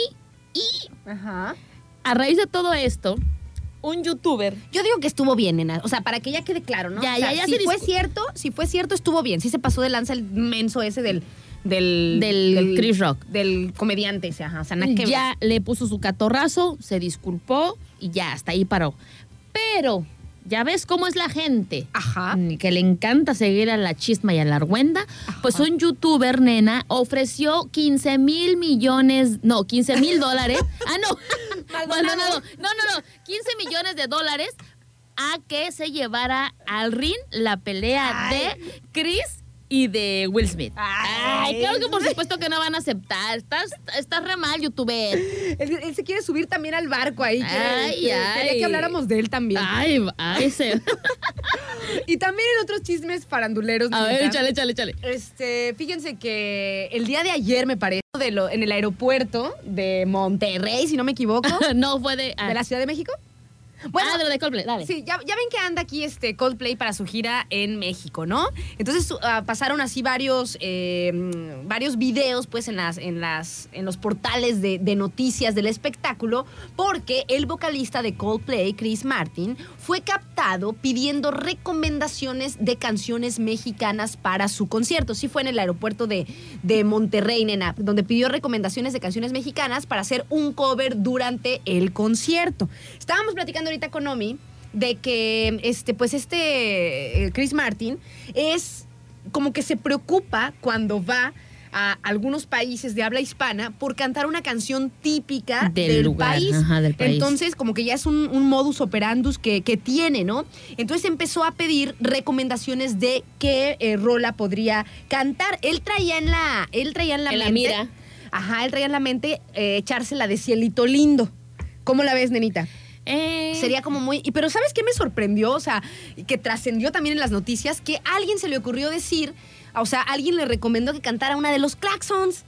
y Ajá. a raíz de todo esto, un youtuber Yo digo que estuvo bien, nena. O sea, para que ya quede claro, ¿no? Ya, O sea, ya, ya si se fue cierto, si fue cierto, estuvo bien. Sí se pasó de lanza el menso ese del... Del, Del Chris Rock. Del comediante ese, ajá. O sea, que ya le puso su catorrazo, se disculpó y ya, hasta ahí paró. Pero, ya ves cómo es la gente. Ajá. Que le encanta seguir a la chisma y a la argüenda. Pues un youtuber, nena, ofreció 15 mil millones, no, 15 mil dólares. [LAUGHS] ah, no. Maldonado. no, no, no, no, 15 millones de dólares a que se llevara al ring la pelea Ay. de Chris y de Will Smith. Ay. Ay, claro que por supuesto que no van a aceptar. Estás, estás re mal, youtuber. Él, él se quiere subir también al barco ahí. Ay, quiere- ay. Quería que habláramos de él también. Ay, ay, se. [LAUGHS] Y también en otros chismes faranduleros. A ver, échale, échale, échale. Este, fíjense que el día de ayer, me parece, de lo, en el aeropuerto de Monterrey, si no me equivoco, [LAUGHS] No fue de. ah. de la Ciudad de México. Ah, de lo de Coldplay, dale. Sí, ya, ya ven que anda aquí este Coldplay para su gira en México, ¿no? Entonces ah, pasaron así varios, eh, varios videos pues en, las, en, las, en los portales de, de noticias del espectáculo porque el vocalista de Coldplay, Chris Martin, fue captado pidiendo recomendaciones de canciones mexicanas para su concierto. Sí fue en el aeropuerto de, de Monterrey, nena, donde pidió recomendaciones de canciones mexicanas para hacer un cover durante el concierto. Estábamos platicando ahorita con Omi de que este, pues este eh, Chris Martin es como que se preocupa cuando va a algunos países de habla hispana por cantar una canción típica Del del, lugar, país. ajá, del país. Entonces, como que ya es un, un modus operandus que, que tiene, ¿no? Entonces empezó a pedir recomendaciones de qué eh, rola podría cantar. Él traía en la, él traía en la En la mente. mira. Ajá, él traía en la mente eh, echársela de cielito lindo. ¿Cómo la ves, nenita? Eh, Sería como muy. y- Pero ¿sabes qué me sorprendió? O sea, que trascendió también en las noticias, que a alguien se le ocurrió decir, o sea, alguien le recomendó que cantara una de los Claxons.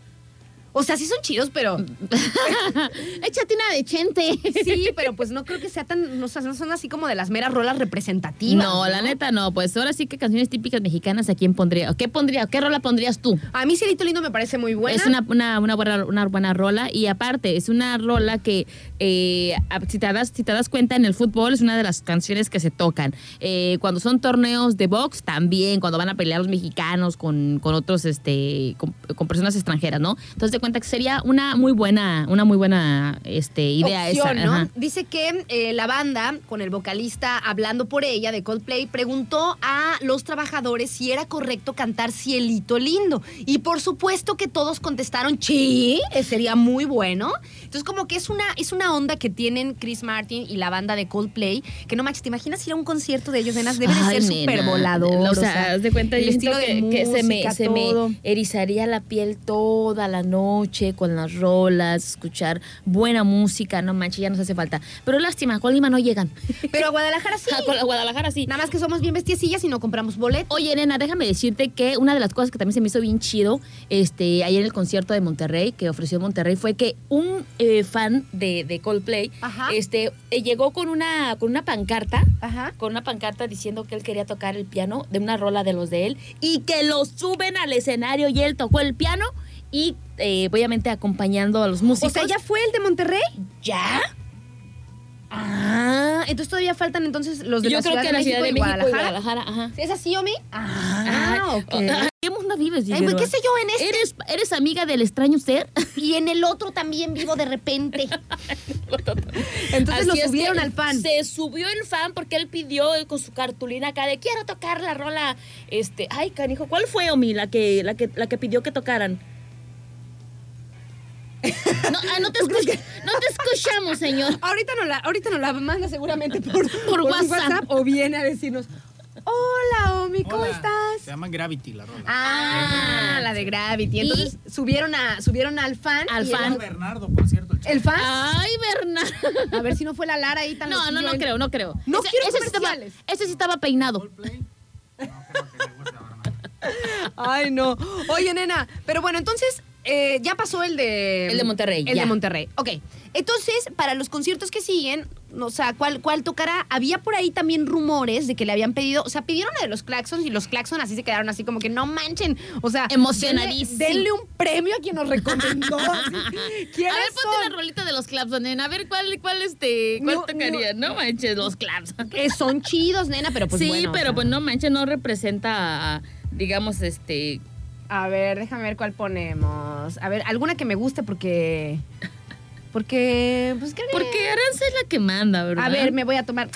O sea, sí son chidos, pero. [LAUGHS] Échate una de Chente. Sí, pero pues no creo que sea tan. No, o sea, no son así como de las meras rolas representativas. No, la neta no. Pues ahora sí que canciones típicas mexicanas, ¿a quién pondría? ¿Qué pondría? ¿Qué rola pondrías tú? A mí Cielito Lindo me parece muy buena. Es una, una, una, buena, una buena rola y aparte es una rola que eh, si, te das, si te das cuenta en el fútbol es una de las canciones que se tocan. Eh, cuando son torneos de box también, cuando van a pelear los mexicanos con, con otros, este, con, con personas extranjeras, ¿no? Entonces cuenta que sería una muy buena, una muy buena este, idea opción, esa. Dice que eh, la banda, con el vocalista hablando por ella de Coldplay, preguntó a los trabajadores si era correcto cantar Cielito Lindo. Y por supuesto que todos contestaron, sí, eh, sería muy bueno. Entonces, como que es una, es una onda que tienen Chris Martin y la banda de Coldplay, que no manches, ¿te imaginas ir a un concierto de ellos, nenas? Debe de ser súper volador. O sea, haz de cuenta, el estilo de que, que se, me, música, se me todo. erizaría la piel toda la noche con las rolas, escuchar buena música, no manches, ya nos hace falta. Pero lástima, a Colima no llegan. [LAUGHS] Pero a Guadalajara sí. A Guadalajara sí. Nada más que somos bien bestiecillas y no compramos boletos. Oye, nena, déjame decirte que una de las cosas que también se me hizo bien chido este, ayer en el concierto de Monterrey, que ofreció Monterrey, fue que un eh, fan de, de Coldplay Ajá. este, eh, llegó con una, con una pancarta Ajá. con una pancarta diciendo que él quería tocar el piano de una rola de los de él y que lo suben al escenario y él tocó el piano y eh, obviamente acompañando a los O músicos. sea, ¿ya fue el de Monterrey? ¿Ya? Ah, entonces todavía faltan entonces los de Yo la creo Ciudad que de la México, Ciudad de México y Guadalajara. Guadalajara, ajá. ¿Es así, Omi? Ah, Ay, ok. ¿en ¿Qué mundo vives, Ay, pues, ¿qué sé yo en este? ¿Eres, ¿Eres amiga del extraño ser? [LAUGHS] Y en el otro también vivo de repente. [LAUGHS] Entonces Así lo subieron al fan. Se subió el fan porque él pidió con su cartulina acá de quiero tocar la rola. Este, ay, canijo, ¿cuál fue Omi la que, la que, la que pidió que tocaran? [LAUGHS] No, ah, no, te escuch- no te escuchamos, señor. Ahorita no la, ahorita no la manda seguramente por, [LAUGHS] WhatsApp. o viene a decirnos, hola Omi, ¿cómo Hola. estás? Se llama Gravity la rola. Ah, la de Gravity. Entonces subieron a subieron al fan. Al y fan. el- Bernardo, por cierto. El, ¿El fan? Ay, Bernardo. A ver si no fue la Lara ahí tan No, no, no en- creo, no creo. No quiero ese sí estaba, ese sí estaba peinado. Coldplay. No creo que le Bernardo. [LAUGHS] Ay, no. Oye, nena, pero bueno, entonces eh, ya pasó el de... El de Monterrey, El ya. de Monterrey, ok. Entonces, para los conciertos que siguen, o sea, ¿cuál, ¿cuál tocará? Había por ahí también rumores de que le habían pedido, o sea, pidieron la de los Claxons y los Claxons así se quedaron así como que no manchen. O sea, Emocionadísimo. Denle, denle un premio a quien nos recomendó. [LAUGHS] así. ¿Quiénes A ver, ponte son? la rolita de los claps, nena. A ver, ¿cuál, cuál, este, cuál No, tocaría? No, manches, los claps. Eh, son chidos, nena, pero pues sí, bueno, o pero sea. pues no manches, no representa, digamos, este... A ver, déjame ver cuál ponemos. A ver, alguna que me guste porque... Porque, pues creo que... Porque Aranza es la que manda, ¿verdad? A ver, me voy a tomar.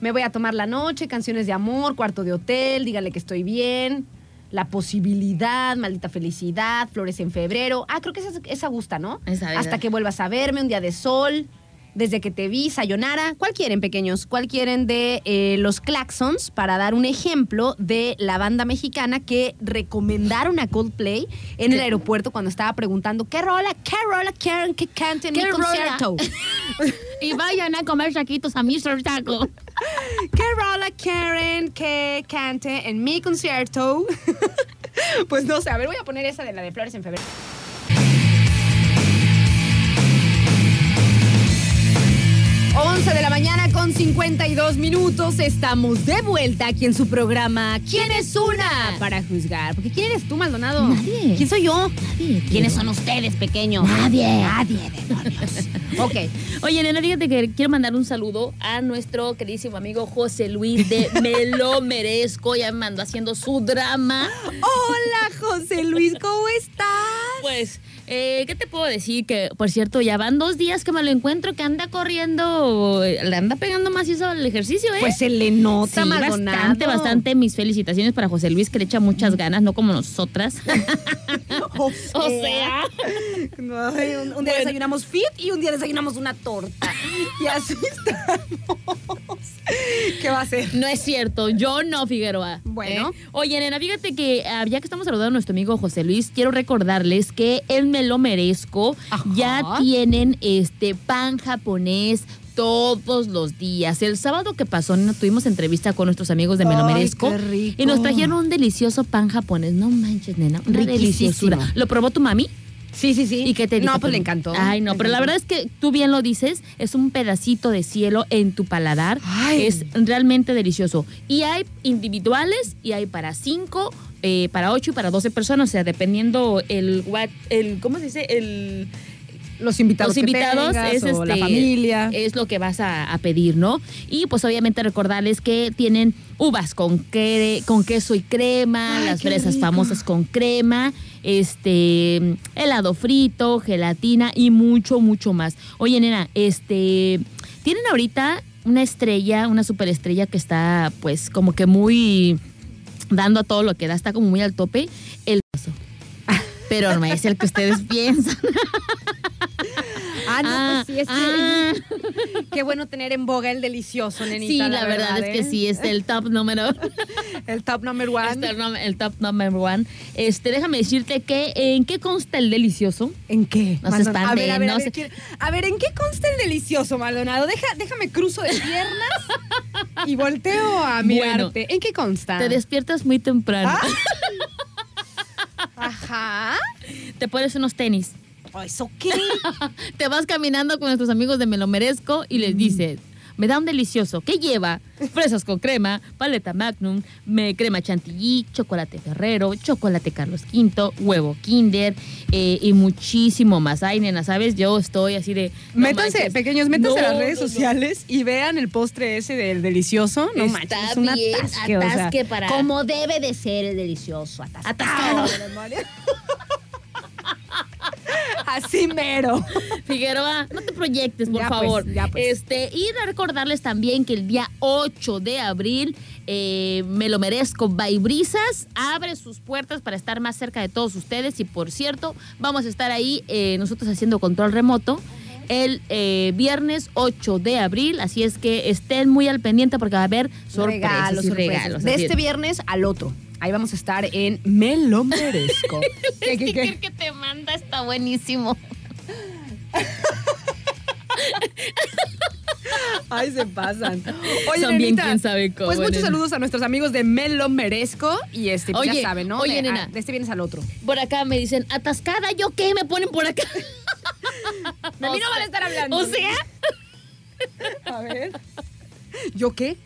Me voy a tomar la noche, canciones de amor, cuarto de hotel, dígale que estoy bien. La posibilidad, maldita felicidad, flores en febrero. Ah, creo que esa, esa gusta, ¿no? Esa, esa. Hasta que vuelvas a verme, un día de sol, desde que te vi, sayonara. ¿Cuál quieren, pequeños? ¿Cuál quieren de eh, los Claxons? Para dar un ejemplo de la banda mexicana que recomendaron a Coldplay en el aeropuerto cuando estaba preguntando qué rola, qué rola quieren que canten mi ¿Qué rola? concierto. [LAUGHS] Y vayan a comer taquitos a Mr. Taco. [LAUGHS] ¿Qué rola quieren que cante en mi concierto? [LAUGHS] pues no sé, a ver, voy a poner esa de la de Flores en febrero. Once de la mañana con 52 minutos. Estamos de vuelta aquí en su programa ¿Quién es una? Para juzgar. Porque ¿quién eres tú, Maldonado? Nadie. ¿Quién soy yo? Nadie. ¿Quiénes son ustedes, pequeños? Nadie. Nadie, demonios. [LAUGHS] ok. Oye, nena, fíjate que quiero mandar un saludo a nuestro queridísimo amigo José Luis de [LAUGHS] Me lo merezco. Ya me mandó haciendo su drama. Hola, José Luis, ¿cómo estás? Pues Eh, ¿Qué te puedo decir? Que, por cierto, ya van dos días que me lo encuentro, que anda corriendo, eh, le anda pegando más eso al ejercicio, ¿eh? Pues se le nota, Sí, bastante, bastante. Mis felicitaciones para José Luis, que le echa muchas ganas, no como nosotras. [LAUGHS] O o sea, un, un día Bueno. desayunamos fit y un día desayunamos una torta. Y así estamos. ¿Qué va a ser? no es cierto, yo no, Figueroa. Bueno. ¿eh? Oye, nena, fíjate que ah, ya que estamos saludando a nuestro amigo José Luis, quiero recordarles que el Me Lo Merezco Ajá. ya tienen este pan japonés todos los días. El sábado que pasó, tuvimos entrevista con nuestros amigos de Me Lo Ay, Merezco qué rico. y nos trajeron un delicioso pan japonés. No manches, nena, una deliciosura. ¿Lo probó tu mami? Sí, sí, sí. ¿Y qué te dijo? No, pues le encantó. Ay, no, pero la verdad es que tú bien lo dices, es un pedacito de cielo en tu paladar. Ay. Es realmente delicioso. Y hay individuales y hay para cinco, eh, para ocho y para doce personas, o sea, dependiendo el, what- el ¿cómo se dice? El, Los invitados, los que invitados tengas, es o la este, familia. es lo que vas a, a pedir, ¿no? Y pues obviamente recordarles que tienen uvas con, que- con queso y crema, Ay, las fresas rico. famosas con crema, este helado frito, gelatina y mucho, mucho más. Oye, nena, este tienen ahorita una estrella, una superestrella que está pues como que muy dando a todo lo que da, está como muy al tope, el pero no es el que ustedes [LAUGHS] piensan. Ah, no, Ah, pues sí, es que ah. qué bueno tener en boga el delicioso, nenita. Sí, la, verdad, es que ¿eh? sí, es el top número. [LAUGHS] El top number one. es el, top number one. Este, déjame decirte que en qué consta el delicioso. ¿En qué? No se a ver, a espanten, ver, no a ver, se- quiero- a ver, ¿en qué consta el delicioso, Maldonado? Deja, déjame cruzo de piernas [LAUGHS] y volteo a mirarte. ¿En qué consta? Te despiertas muy temprano. Ah. [LAUGHS] Ajá. Te pones unos tenis. Oh, ¿Eso qué? [LAUGHS] Te vas caminando con nuestros amigos de Me Lo Merezco y les dices, me da un delicioso. ¿Qué lleva? Fresas con crema, paleta magnum, me, crema chantilly, chocolate ferrero, chocolate Carlos V, huevo kinder eh, y muchísimo más. Ay, nena, ¿sabes? Yo estoy así de... no métanse, manches. pequeños, métanse a las No, redes no, no. sociales y vean el postre ese del delicioso. No Está manches, es un bien, atasque, o sea, atasque para- Como debe de ser el delicioso, atascado. Atascado. [LAUGHS] Así mero. Figueroa, no te proyectes, por Ya, pues, favor. ya, pues. Este, y recordarles también que el día 8 de abril, eh, me lo merezco, by Brisas, abre sus puertas para estar más cerca de todos ustedes. Y por cierto, vamos a estar ahí eh, nosotros haciendo control remoto. El eh, viernes 8 de abril, así es que estén muy al pendiente porque va a haber sorpresas regalos, y regalos. De este es. viernes al otro. Ahí vamos a estar en Me lo merezco. [LAUGHS] ¿Qué, qué, qué? El que te manda está buenísimo. [LAUGHS] Ay, se pasan. Oye, Son bien nenita, quién sabe cómo, Pues muchos nena. saludos a nuestros amigos de Me lo merezco. Y este, pues Oye, ya saben, ¿no? oye, de, nena. a- de este viernes al otro. Por acá me dicen, atascada, ¿yo qué? Me ponen por acá. [LAUGHS] De mí no van a estar hablando. O sea, A ver. ¿Yo qué?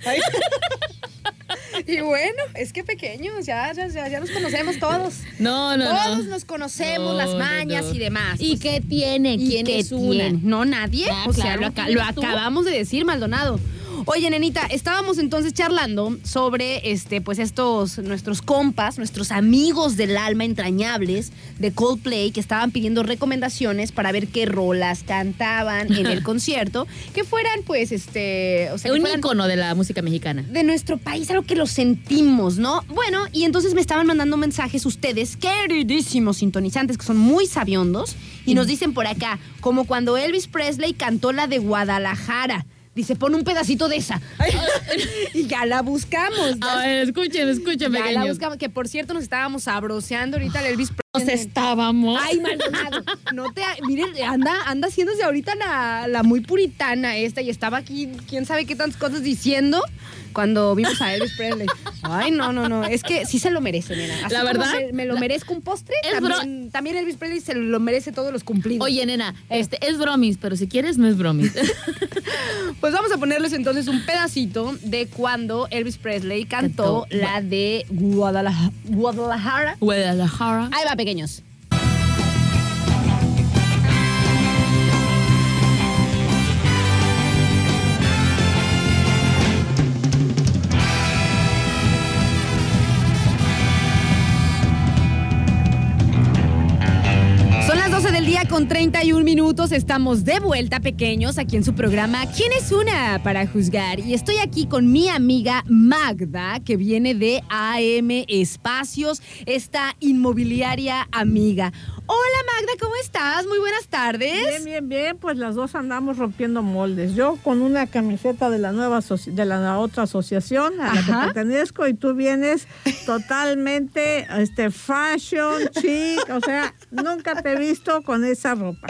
Y bueno, es que pequeños, ya, ya, ya, ya nos conocemos todos. no, no, todos no. nos conocemos, No, las mañas no. y demás. ¿Y qué tiene? ¿Y ¿Quién es una? tiene? No, nadie. Ah, o sea, claro, lo, acabamos de decir, Maldonado. Oye, nenita, estábamos entonces charlando sobre este, pues estos, nuestros compas, nuestros amigos del alma entrañables de Coldplay, que estaban pidiendo recomendaciones para ver qué rolas cantaban en el [LAUGHS] concierto, que fueran, pues, este, o sea, que Un ícono de la música mexicana. de nuestro país, algo que lo sentimos, ¿no? Bueno, y entonces me estaban mandando mensajes ustedes, queridísimos sintonizantes, que son muy sabiondos, y nos dicen por acá, como cuando Elvis Presley cantó la de Guadalajara. Dice, pon un pedacito de esa. [LAUGHS] y ya la buscamos. ya- A ver, escuchen, escuchen, ya la buscamos. Que por cierto nos estábamos sabroseando ahorita el Elvis. Estábamos. Ay, Maldonado. No te. Miren, anda, anda haciéndose ahorita la, la muy puritana esta y estaba aquí, quién sabe qué tantas cosas diciendo cuando vimos a Elvis Presley. Ay, no, no, no. Es que sí se lo merece, nena. Así La verdad, se- me lo merezco un postre. También, también Elvis Presley se lo merece todos los cumplidos. Oye, nena, este es bromis, pero si quieres no es bromis. [LAUGHS] Pues vamos a ponerles entonces un pedacito de cuando Elvis Presley cantó Cantó. la de Guadalajara. Guadalajara. Guadalajara. Ahí va, pequeños. Con 31 minutos estamos de vuelta pequeños aquí en su programa ¿Quién es una para juzgar? Y estoy aquí con mi amiga Magda que viene de AM Espacios, esta inmobiliaria amiga. Hola Magda, ¿cómo estás? Muy buenas tardes. Bien, bien, bien, pues las dos andamos rompiendo moldes. Yo con una camiseta de la nueva de la otra asociación a la que pertenezco y tú vienes [LAUGHS] totalmente este fashion chic, o sea, nunca te he visto con esa ropa.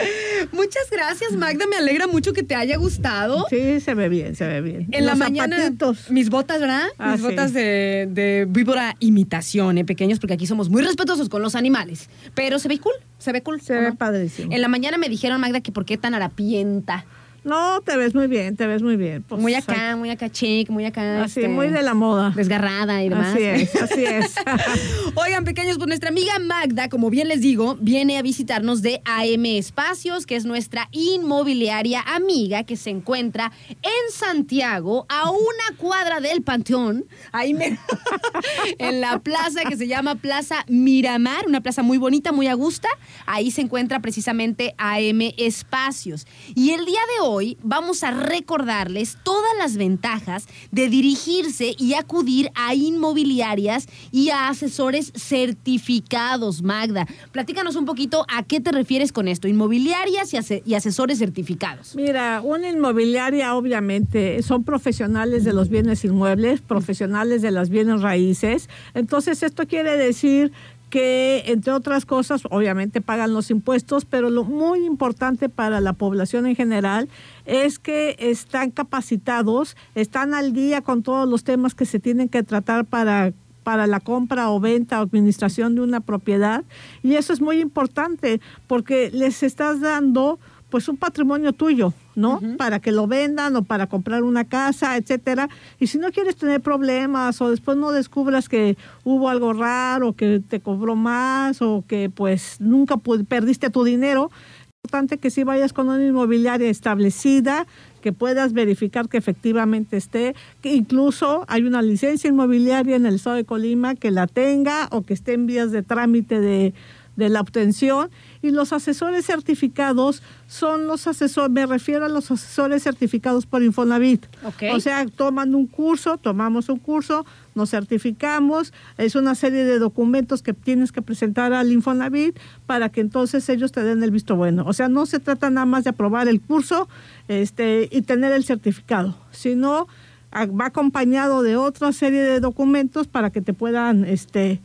Muchas gracias, Magda, me alegra mucho que te haya gustado. Sí, se ve bien, se ve bien. En la mañana mis botas, ¿verdad? mis botas de, de víbora imitación, ¿eh? pequeños, porque aquí somos muy respetuosos con los animales, pero se ve cool. Se ve cool. Se ve padrísimo. En la mañana me dijeron, Magda, que por qué tan harapienta. No, te ves muy bien, te ves muy bien. Pues, muy acá, muy acá chic, muy acá. Así, este, muy de la moda. Desgarrada y demás. Así es, así es. [LAUGHS] Oigan, pequeños, pues nuestra amiga Magda, como bien les digo, viene a visitarnos de AM Espacios, que es nuestra inmobiliaria amiga que se encuentra en Santiago, a una cuadra del Panteón, ahí me... [LAUGHS] en la plaza que se llama Plaza Miramar, una plaza muy bonita, muy a gusto. Ahí se encuentra precisamente AM Espacios. Y el día de hoy, hoy vamos a recordarles todas las ventajas de dirigirse y acudir a inmobiliarias y a asesores certificados, Magda. Platícanos un poquito a qué te refieres con esto, inmobiliarias y, asesores certificados. Mira, una inmobiliaria obviamente son profesionales de los bienes inmuebles, profesionales de las bienes raíces. Entonces, esto quiere decir que, entre otras cosas, obviamente pagan los impuestos, pero lo muy importante para la población en general es que están capacitados, están al día con todos los temas que se tienen que tratar para para la compra o venta o administración de una propiedad. Y eso es muy importante porque les estás dando pues un patrimonio tuyo, ¿no? Para que lo vendan o para comprar una casa, etcétera. Y si no quieres tener problemas o después no descubras que hubo algo raro, que te cobró más o que pues nunca perdiste tu dinero, es importante que si vayas con una inmobiliaria establecida, que puedas verificar que efectivamente esté, que incluso hay una licencia inmobiliaria en el estado de Colima que la tenga o que esté en vías de trámite de de la obtención y los asesores certificados son los asesores, me refiero a los asesores certificados por Infonavit. O sea, toman un curso, tomamos un curso, nos certificamos, es una serie de documentos que tienes que presentar al Infonavit para que entonces ellos te den el visto bueno. O sea, no se trata nada más de aprobar el curso este, y tener el certificado, sino va acompañado de otra serie de documentos para que te puedan este,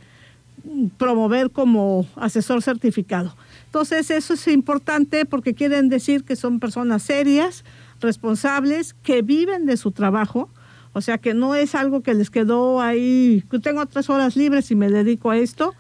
promover como asesor certificado. Entonces, eso es importante porque quieren decir que son personas serias, responsables, que viven de su trabajo, o sea que no es algo que les quedó ahí, que tengo tres horas libres y me dedico a esto,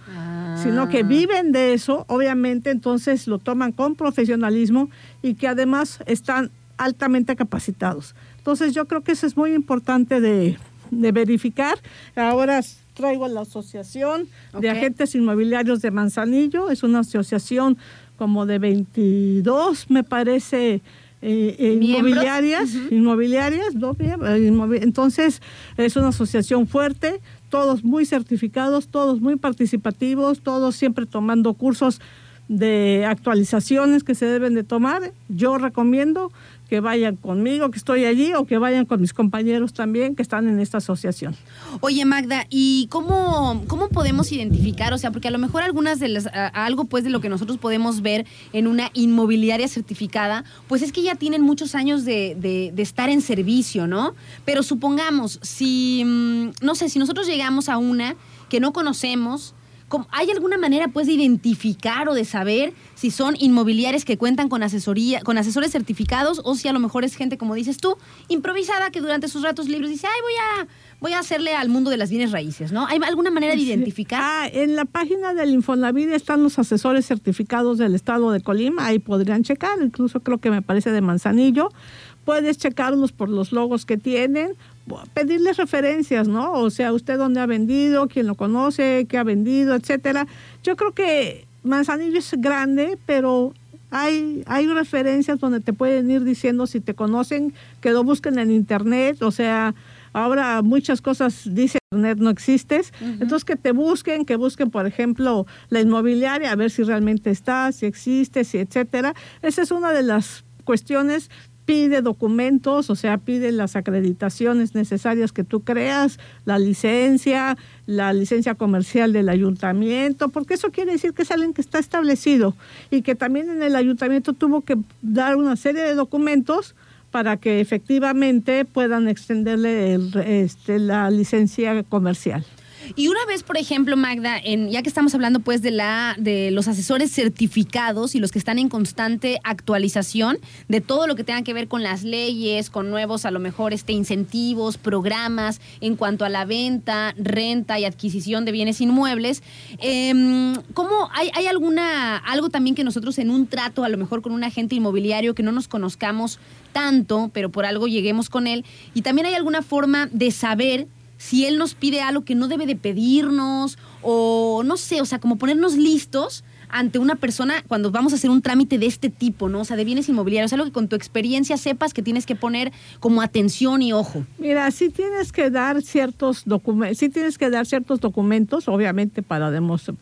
sino que ah. viven de eso, obviamente entonces lo toman con profesionalismo y que además están altamente capacitados. Entonces yo creo que eso es muy importante de, de verificar. Ahora traigo a la Asociación de Agentes Inmobiliarios de Manzanillo. Es una asociación como de 22, me parece, eh, eh, inmobiliarias, inmobiliarias, eh, entonces es una asociación fuerte, todos muy certificados, todos muy participativos, todos siempre tomando cursos de actualizaciones que se deben de tomar. Yo recomiendo que vayan conmigo, que estoy allí, o que vayan con mis compañeros también que están en esta asociación. Oye, Magda, ¿y cómo, cómo podemos identificar? O sea, porque a lo mejor algunas de las, algo pues de lo que nosotros podemos ver en una inmobiliaria certificada, pues es que ya tienen muchos años de, de estar en servicio, ¿no? Pero supongamos, si, mm, no sé, si nosotros llegamos a una que no conocemos, ¿Hay alguna manera pues de identificar o de saber si son inmobiliarias que cuentan con asesoría, con asesores certificados o si a lo mejor es gente, como dices tú, improvisada que durante sus ratos libres dice, ay, voy a, voy a hacerle al mundo de las bienes raíces, ¿no? ¿Hay alguna manera de identificar? Ah, en la página del Infonavit están los asesores certificados del estado de Colima, ahí podrían checar, incluso creo que me parece de Manzanillo. Puedes checarlos por los logos que tienen pedirles referencias, ¿no? O sea, usted dónde ha vendido, quién lo conoce, qué ha vendido, etcétera. Yo creo que Manzanillo es grande, pero hay, hay referencias donde te pueden ir diciendo si te conocen, que lo busquen en internet, o sea, ahora muchas cosas dice internet no existes, entonces que te busquen, que busquen por ejemplo la inmobiliaria a ver si realmente está, si existe, si etcétera. Esa es una de las cuestiones pide documentos, o sea, pide las acreditaciones necesarias que tú creas, la licencia, la licencia comercial del ayuntamiento, porque eso quiere decir que es alguien que está establecido y que también en el ayuntamiento tuvo que dar una serie de documentos para que efectivamente puedan extenderle el, este, la licencia comercial. Y una vez, por ejemplo, Magda, en, ya que estamos hablando pues de la de los asesores certificados y los que están en constante actualización de todo lo que tenga que ver con las leyes, con nuevos a lo mejor este incentivos, programas en cuanto a la venta, renta y adquisición de bienes inmuebles, eh, ¿cómo hay, hay alguna algo también que nosotros en un trato a lo mejor con un agente inmobiliario que no nos conozcamos tanto, pero por algo lleguemos con él y también hay alguna forma de saber si él nos pide algo que no debe de pedirnos o no sé, o sea, como ponernos listos ante una persona cuando vamos a hacer un trámite de este tipo, ¿no? O sea, de bienes inmobiliarios, algo que con tu experiencia sepas que tienes que poner como atención y ojo. Mira, sí tienes que dar ciertos documentos, sí tienes que dar ciertos documentos, obviamente para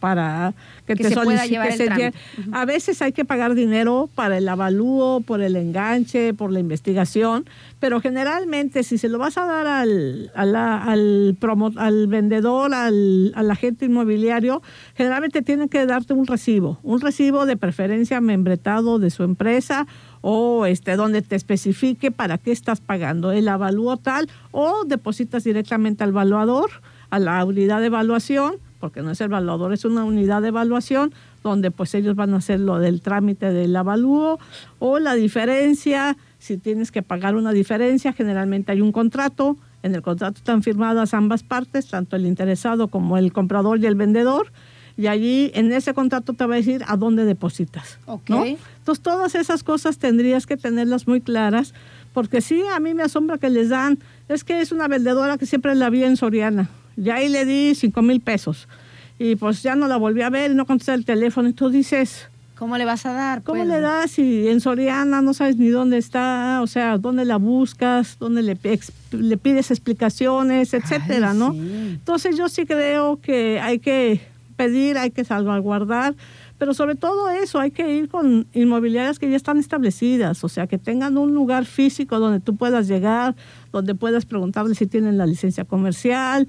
para que, Que te se pueda solici- llevar el trámite. A veces hay que pagar dinero para el avalúo, por el enganche, por la investigación, pero generalmente si se lo vas a dar al, a la- al, promo- al vendedor, al, al agente inmobiliario, generalmente tienen que darte un recibo, un recibo de preferencia membretado de su empresa o este donde te especifique para qué estás pagando. El avalúo tal o depositas directamente al evaluador, a la unidad de evaluación, porque no es el evaluador, es una unidad de evaluación donde pues ellos van a hacer lo del trámite del avalúo o la diferencia, si tienes que pagar una diferencia, generalmente hay un contrato, en el contrato están firmadas ambas partes, tanto el interesado como el comprador y el vendedor, y allí en ese contrato te va a decir a dónde depositas. Ok. ¿no? Entonces todas esas cosas tendrías que tenerlas muy claras, porque sí, a mí me asombra que les dan, es que es una vendedora que siempre la vi en Soriana, y ahí le di cinco mil pesos, y pues ya no la volví a ver y no contesta el teléfono, y tú dices, ¿Cómo le vas a dar? ¿cómo pues? le das si en Soriana no sabes ni dónde está, o sea, dónde la buscas, dónde le, le pides explicaciones, etcétera, Ay, ¿no? sí. Entonces yo sí creo que hay que pedir, hay que salvaguardar, pero sobre todo eso, hay que ir con inmobiliarias que ya están establecidas, o sea, que tengan un lugar físico donde tú puedas llegar, donde puedas preguntarle si tienen la licencia comercial.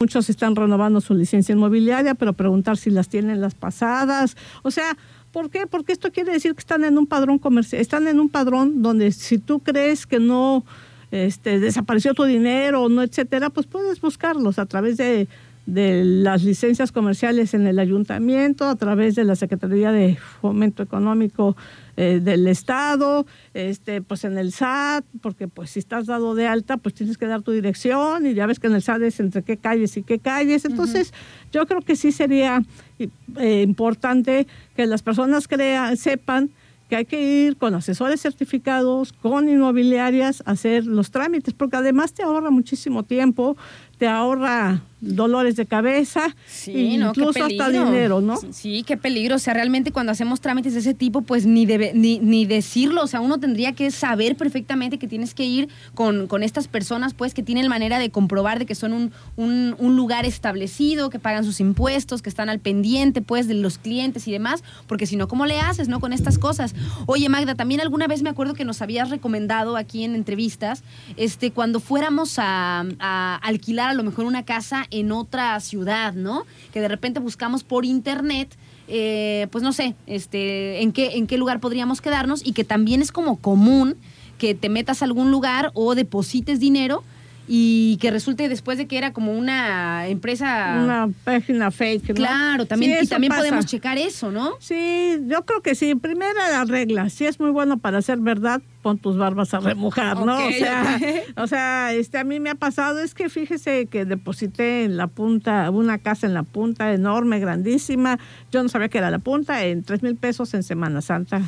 Muchos están renovando su licencia inmobiliaria, pero preguntar si las tienen las pasadas. O sea, ¿por qué? Porque esto quiere decir que están en un padrón comercial, están en un padrón donde si tú crees que no este, desapareció tu dinero, no, etcétera, pues puedes buscarlos a través de, de las licencias comerciales en el ayuntamiento, a través de la Secretaría de Fomento Económico eh, del Estado, este, pues en el SAT, porque pues si estás dado de alta, pues tienes que dar tu dirección y ya ves que en el SAT es entre qué calles y qué calles. Entonces, yo creo que sí sería eh, importante que las personas crea, sepan que hay que ir con asesores certificados, con inmobiliarias, a hacer los trámites, porque además te ahorra muchísimo tiempo, te ahorra dolores de cabeza, Sí, e no, incluso hasta peligro. dinero, ¿no? Sí, qué peligro. O sea, realmente cuando hacemos trámites de ese tipo, pues ni, debe, ni, ni decirlo. O sea, uno tendría que saber perfectamente que tienes que ir con, con estas personas, pues, que tienen manera de comprobar de que son un, un, un lugar establecido, que pagan sus impuestos, que están al pendiente, pues, de los clientes y demás. Porque si no, ¿cómo le haces, no? Con estas cosas. Oye, Magda, también alguna vez me acuerdo que nos habías recomendado aquí en entrevistas, este, cuando fuéramos a, a alquilar a lo mejor una casa en otra ciudad, ¿no? Que de repente buscamos por internet, eh, pues no sé, este, en qué, en qué lugar podríamos quedarnos y que también es como común que te metas a algún lugar o deposites dinero y que resulte después de que era como una empresa... Una página fake, ¿no? Claro, también, Sí, y también pasa. podemos checar eso, ¿no? Sí, yo creo que sí. Primera la regla, si es muy bueno para hacer verdad, pon tus barbas a remojar, ¿no? [LAUGHS] O sea, [LAUGHS] o sea, este a mí me ha pasado es que fíjese que deposité en la punta una casa en la punta enorme, grandísima. Yo no sabía que era la punta en tres mil pesos en Semana Santa.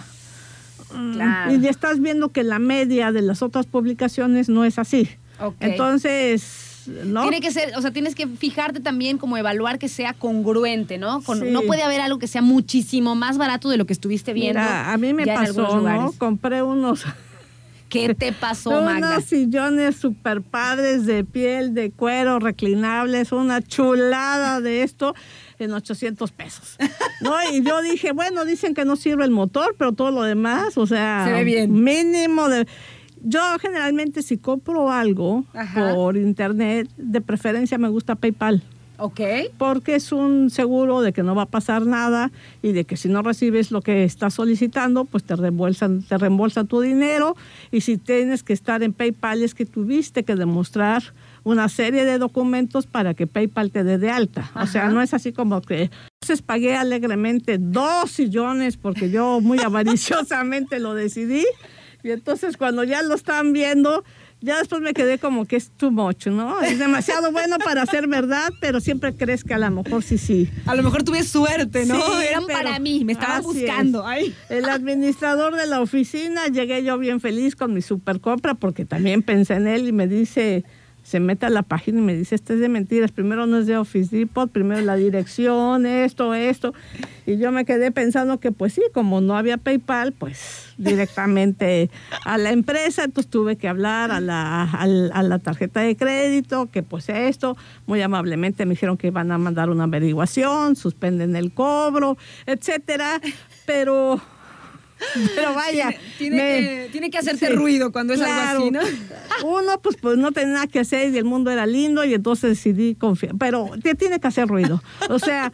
Mm, Claro. Y ya estás viendo que la media de las otras publicaciones no es así. Entonces, ¿no? Tiene que ser, o sea, tienes que fijarte también como evaluar que sea congruente, ¿no? Con- Sí. No puede haber algo que sea muchísimo más barato de lo que estuviste viendo. Mira, a mí me pasó, ¿no? Compré unos [LAUGHS] ¿Qué te pasó, [LAUGHS] Magda? Unos sillones super padres de piel, de cuero, reclinables, una chulada de esto en 800 pesos. ¿no? Y yo dije, bueno, dicen que no sirve el motor, pero todo lo demás, o sea, Se ve bien. mínimo de... Yo generalmente si compro algo Ajá. por internet, de preferencia me gusta PayPal Ok. porque es un seguro de que no va a pasar nada y de que si no recibes lo que estás solicitando, pues te reembolsan, te reembolsan tu dinero y si tienes que estar en PayPal es que tuviste que demostrar una serie de documentos para que PayPal te dé de alta. O sea, no es así como que entonces pagué alegremente dos sillones porque yo muy [LAUGHS] avariciosamente lo decidí y entonces cuando ya lo están viendo ya después me quedé como que es too much, ¿no? Es demasiado [LAUGHS] bueno para ser verdad, pero siempre crees que a lo mejor sí, sí. A lo mejor tuve suerte, ¿no? Sí, Eran pero para mí, me estaban buscando. es. Ay. El administrador de la oficina, llegué yo bien feliz con mi super compra porque también pensé en él y me dice, se mete a la página y me dice, este es de mentiras, primero no es de Office Depot, primero la dirección, esto, esto. Y yo me quedé pensando que pues sí, como no había PayPal, pues directamente a la empresa, entonces tuve que hablar a la, al- a la tarjeta de crédito, que pues esto, muy amablemente me dijeron que iban a mandar una averiguación, suspenden el cobro, etcétera, pero... [LAUGHS] Pero vaya, Tiene, me- que, tiene que hacerte Sí, ruido cuando es claro. algo así, ¿no? Uno, pues, pues no tenía nada que hacer y el mundo era lindo y entonces decidí confiar. Pero te tiene que hacer ruido. O sea,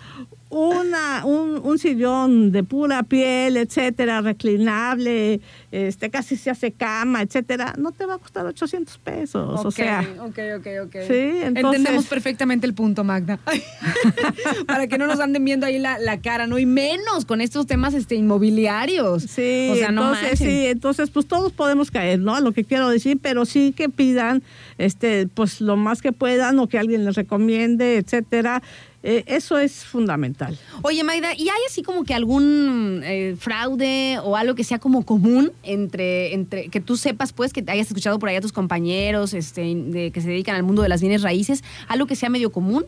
una, un, un sillón de pura piel, etcétera, reclinable, este, casi se hace cama, etcétera, no te va a costar 800 pesos. O Ok, sea, ok, ok, ok. Sí, entonces- Entendemos perfectamente el punto, Magda. [LAUGHS] Para que no nos anden viendo ahí la, la cara, ¿no? Y menos con estos temas este, inmobiliarios. Sí, o sea, no entonces, manchen. sí, entonces pues todos podemos caer, ¿no? Lo que quiero decir, pero sí que pidan este pues lo más que puedan o que alguien les recomiende, etcétera. Eh, eso es fundamental. Oye, Magda, ¿y hay así como que algún eh, fraude o algo que sea como común entre, entre, que tú sepas, pues, que hayas escuchado por ahí a tus compañeros este, de, que se dedican al mundo de las bienes raíces, algo que sea medio común?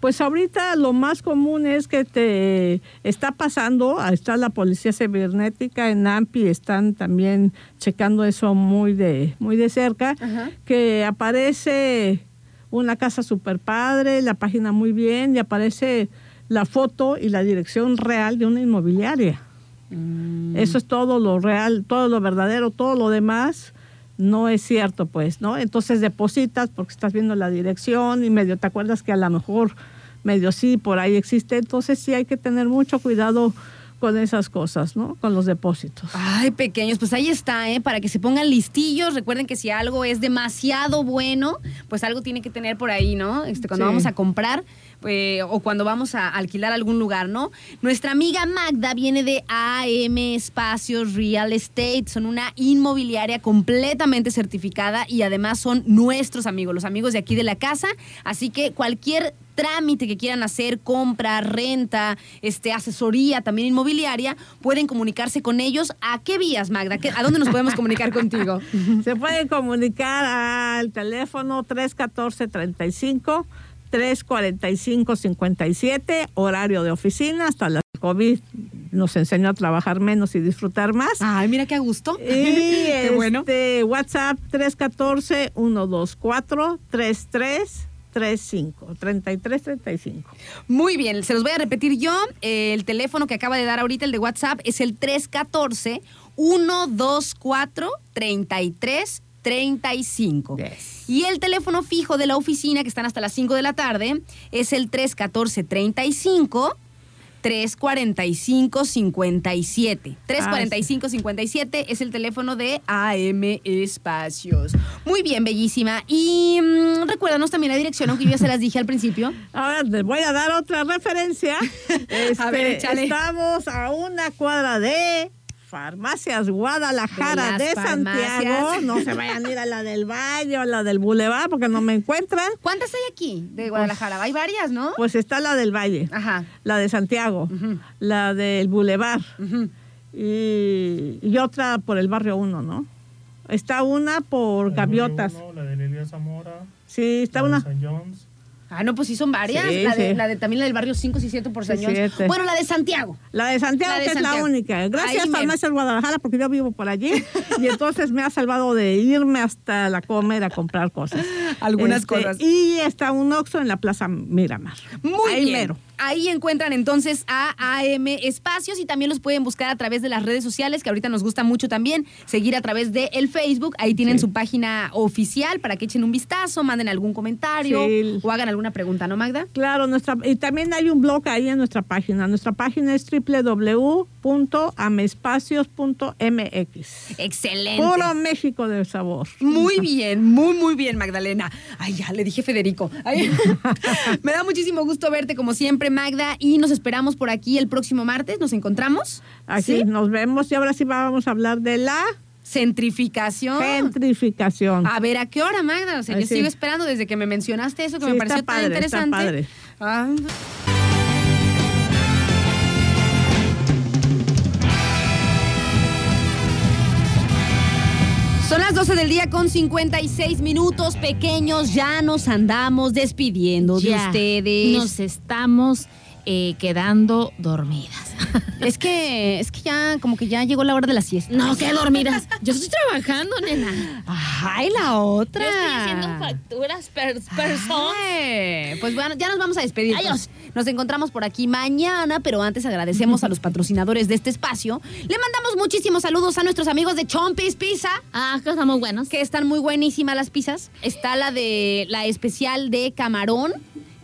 Pues ahorita lo más común es que te está pasando, ah, está la policía cibernética en AMPI, están también checando eso muy de, muy de cerca, que aparece una casa super padre, la página muy bien, y aparece la foto y la dirección real de una inmobiliaria. Eso es todo lo real, todo lo verdadero, todo lo demás no es cierto, pues, ¿no? Entonces depositas porque estás viendo la dirección y medio te acuerdas que a lo mejor medio sí por ahí existe, entonces sí hay que tener mucho cuidado con esas cosas, ¿no? Con los depósitos. Ay, pequeños, pues ahí está, ¿eh? Para que se pongan listillos. Recuerden que si algo es demasiado bueno, pues algo tiene que tener por ahí, ¿no? Este, cuando Sí. vamos a comprar eh, o cuando vamos a alquilar algún lugar, ¿no? Nuestra amiga Magda viene de AM Espacios Real Estate. Son una inmobiliaria completamente certificada y además son nuestros amigos, los amigos de aquí de la casa. Así que cualquier trámite que quieran hacer, compra, renta, este, asesoría también inmobiliaria, pueden comunicarse con ellos. ¿A qué vías, Magda? ¿Qué- ¿A dónde nos podemos comunicar [LAUGHS] contigo? Se pueden comunicar al teléfono 314-35, 345-57, horario de oficina, hasta la COVID nos enseñó a trabajar menos y disfrutar más. Ay, mira qué a gusto. Y [LAUGHS] qué bueno. este, WhatsApp 314-124-3335, 3335. Muy bien, se los voy a repetir yo. El teléfono que acaba de dar ahorita, el de WhatsApp, es el 314-124-3335. Yes. Y el teléfono fijo de la oficina, que están hasta las 5 de la tarde, es el 314-35. 345-57. 345-57 es el teléfono de AM Espacios. Muy bien, bellísima. Y mm, recuérdanos también la dirección, aunque yo ya se las dije al principio. [LAUGHS] Ahora les voy a dar otra referencia. [LAUGHS] Este, ver, échale. estamos a una cuadra de Farmacias Guadalajara De Santiago. No se vayan a ir a la del Valle o a la del Boulevard porque no me encuentran. ¿Cuántas hay aquí de Guadalajara? Hay varias, ¿no? Pues está la del Valle, Ajá. la de Santiago, la del Boulevard y, y otra por el barrio 1, ¿no? Está una por La Gaviotas. uno, la de Lilia Zamora. Sí, está la de una. San John's. Ah, no, pues sí son varias. Sí, la, de, sí. la de también la del barrio 5 y 7 por Sí, siete. Bueno, la de Santiago. La de Santiago, La de que es la única. Gracias, Ahí mero. Farmacias Guadalajara, porque yo vivo por allí. y entonces me ha salvado de irme hasta la Comer a comprar cosas. Este, Algunas cosas. Y está un Oxxo en la Plaza Miramar. Muy Ahí bien. mero. Ahí encuentran entonces a AM Espacios y también los pueden buscar a través de las redes sociales, que ahorita nos gusta mucho también seguir a través de el Facebook. Ahí tienen Sí. su página oficial para que echen un vistazo, manden algún comentario Sí. o hagan alguna pregunta, ¿no, Magda? Claro, nuestra, y también hay un blog ahí en nuestra página. Nuestra página es www.amespacios.mx. Excelente. Puro México de sabor. Muy [LAUGHS] bien, muy, muy bien, Magdalena. Ay, ya le dije Federico. Ay, [LAUGHS] [LAUGHS] me da muchísimo gusto verte como siempre, Magda, y nos esperamos por aquí el próximo martes. ¿Nos encontramos? Aquí ¿Sí? nos vemos y ahora sí vamos a hablar de la Centrificación. gentrificación. A ver, ¿a qué hora, Magda? O sea, Ay, yo sí. sigo esperando desde que me mencionaste eso, que Sí, me está pareció tan padre, está interesante. padre. Ah. Son las 12 del día con 56 minutos pequeños. Ya nos andamos despidiendo de ustedes. Nos estamos eh, quedando dormidas. [LAUGHS] Es que, es que ya, como que ya llegó la hora de la siesta. No, qué dormidas. Yo estoy trabajando, nena. Ay, la otra. Yo estoy haciendo facturas per Pues bueno, ya nos vamos a despedir. Adiós. pues. Nos encontramos por aquí mañana, pero antes agradecemos a los patrocinadores de este espacio. Le mandamos muchísimos saludos a nuestros amigos de Chompis Pizza, Ah, que estamos buenos. que están muy buenísimas las pizzas. Está la de la especial de camarón,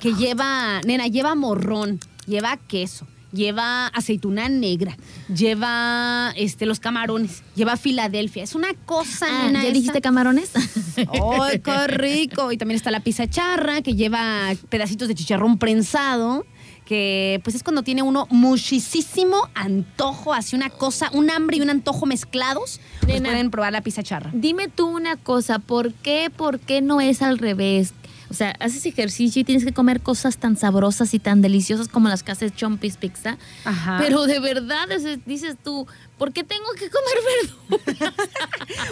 que lleva, nena, lleva morrón, lleva queso. Lleva aceituna negra, lleva este los camarones, lleva Filadelfia. Es una cosa, Ah. ¿Ya esa. dijiste camarones? [LAUGHS] ¡Ay, qué rico! Y también está la pizza charra, que lleva pedacitos de chicharrón prensado, que pues es cuando tiene uno muchísimo antojo, así una cosa, un hambre y un antojo mezclados, pues pueden probar la pizza charra. Dime tú una cosa, ¿por qué, por qué no es al revés? O sea, haces ejercicio y tienes que comer cosas tan sabrosas y tan deliciosas como las que hace Chompis Pizza. Ajá. Pero de verdad es- dices tú, ¿por qué tengo que comer verduras?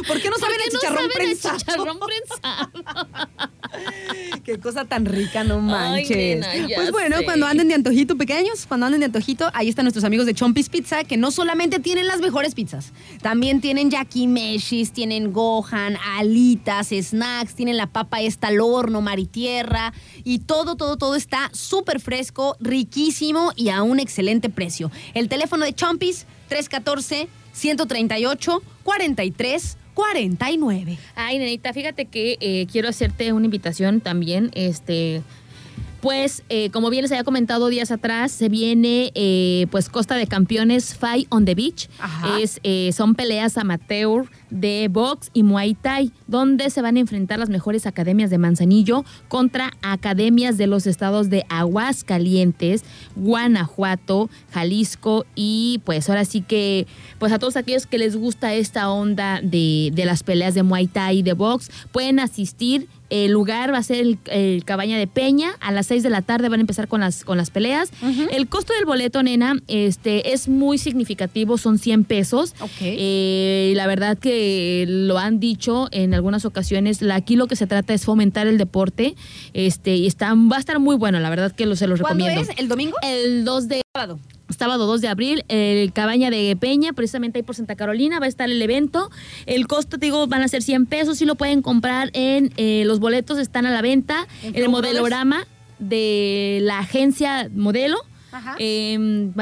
¿Por qué no saben ¿Por el qué no chicharrón saben el prensado? chicharrón prensado? Qué cosa tan rica, no manches. nena, pues bueno, sé. cuando anden de antojito pequeños, cuando anden de antojito, ahí están nuestros amigos de Chompis Pizza, que no solamente tienen las mejores pizzas, también tienen yakimeshis, tienen gohan, alitas, snacks, tienen la papa esta al horno, maritierra, y todo, todo, todo está súper fresco, riquísimo y a un excelente precio. El teléfono de Chompis, 314 138 43 49. Ay, nenita, fíjate que eh, quiero hacerte una invitación también. Este, pues, eh, como bien les había comentado días atrás, se viene eh, pues Costa de Campeones Fight on the Beach. Ajá. Es, eh, son peleas amateur de box y muay thai, donde se van a enfrentar las mejores academias de Manzanillo contra academias de los estados de Aguascalientes, Guanajuato, Jalisco y pues ahora sí que pues a todos aquellos que les gusta esta onda de, de las peleas de muay thai y de box pueden asistir. El lugar va a ser el, el Cabaña de Peña. A las 6 de la tarde van a empezar con las, con las peleas. El costo del boleto, nena, este, es muy significativo, son 100 pesos. Ok. Eh, la verdad que lo han dicho en algunas ocasiones. La- Aquí lo que se trata es fomentar el deporte. Este, y está, va a estar muy bueno, la verdad que lo, se los ¿Cuándo recomiendo. es? ¿El domingo? El 2 de sábado. Sábado 2 de abril, el Cabaña de Peña, precisamente ahí por Santa Carolina, va a estar el evento. El costo, te digo, van a ser 100 pesos y lo pueden comprar en, eh, los boletos están a la venta ¿En el modelorama de la agencia Modelo. Ajá. En,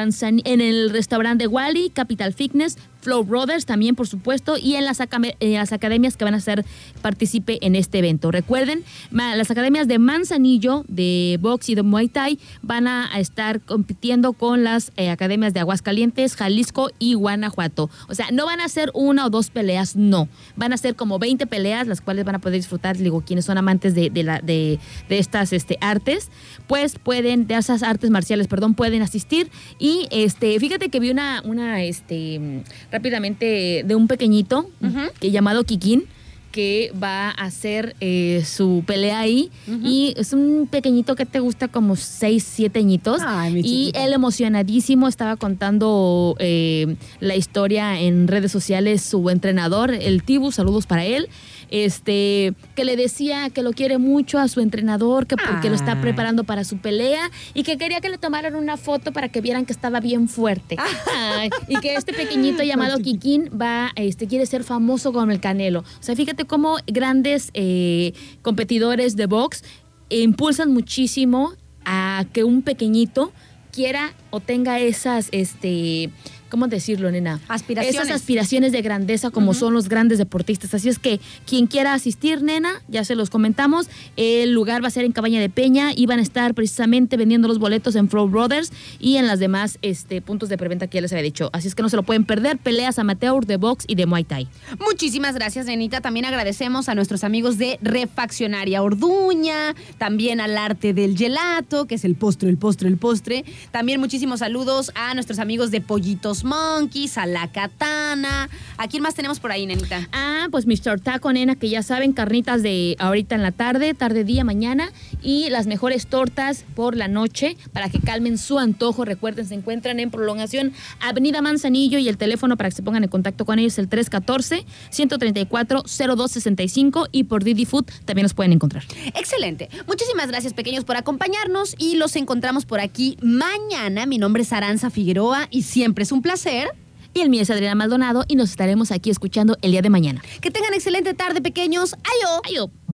el restaurante Wally, Capital Fitness, Flow Brothers también, por supuesto, y en las, academias que van a ser partícipe en este evento. Recuerden, las academias de Manzanillo, de box y de Muay Thai van a, estar compitiendo con las eh, academias de Aguascalientes, Jalisco y Guanajuato. O sea, no van a ser una o dos peleas, no. Van a ser como 20 peleas, las cuales van a poder disfrutar, digo, quienes son amantes de, de estas este, artes, pues pueden, de esas artes marciales, perdón, pueden asistir. Y este, fíjate que vi una, una este, rápidamente de un pequeñito que llamado Kikín que va a hacer eh, su pelea ahí. Y es un pequeñito que te gusta como 6, 7 añitos. Ay, y él emocionadísimo estaba contando eh, la historia en redes sociales su entrenador, el Tibu, saludos para él. Este, que le decía que lo quiere mucho a su entrenador, que porque lo está preparando para su pelea y que quería que le tomaran una foto para que vieran que estaba bien fuerte. Ay, y que este pequeñito [LAUGHS] llamado Kikín va, este, quiere ser famoso como el Canelo. O sea, fíjate cómo grandes eh, competidores de box impulsan muchísimo a que un pequeñito quiera o tenga esas, este, ¿cómo decirlo, nena? Aspiraciones. Esas aspiraciones de grandeza como son los grandes deportistas. Así es que quien quiera asistir, nena, ya se los comentamos, el lugar va a ser en Cabaña de Peña y van a estar precisamente vendiendo los boletos en Flow Brothers y en las demás este, puntos de preventa que ya les había dicho. Así es que no se lo pueden perder, peleas amateur de box y de Muay Thai. Muchísimas gracias, Nenita. También agradecemos a nuestros amigos de Refaccionaria Orduña, también al arte del gelato, que es el postre, el postre, el postre. También muchísimos saludos a nuestros amigos de Pollitos Monkeys, a La Katana. ¿A quién más tenemos por ahí, Nenita? Ah, pues Mr. Taco, nena, que ya saben, carnitas de ahorita en la tarde, tarde, día, mañana, y las mejores tortas por la noche para que calmen su antojo. Recuerden, se encuentran en prolongación Avenida Manzanillo y el teléfono para que se pongan en contacto con ellos es el 314-134-0265 y por Didi Food también los pueden encontrar. Excelente. Muchísimas gracias, pequeños, por acompañarnos y los encontramos por aquí mañana. Mi nombre es Aranza Figueroa y siempre es un placer. Y el mío es Adriana Maldonado y nos estaremos aquí escuchando el día de mañana. Que tengan excelente tarde, pequeños. ¡Ayo! Ayo.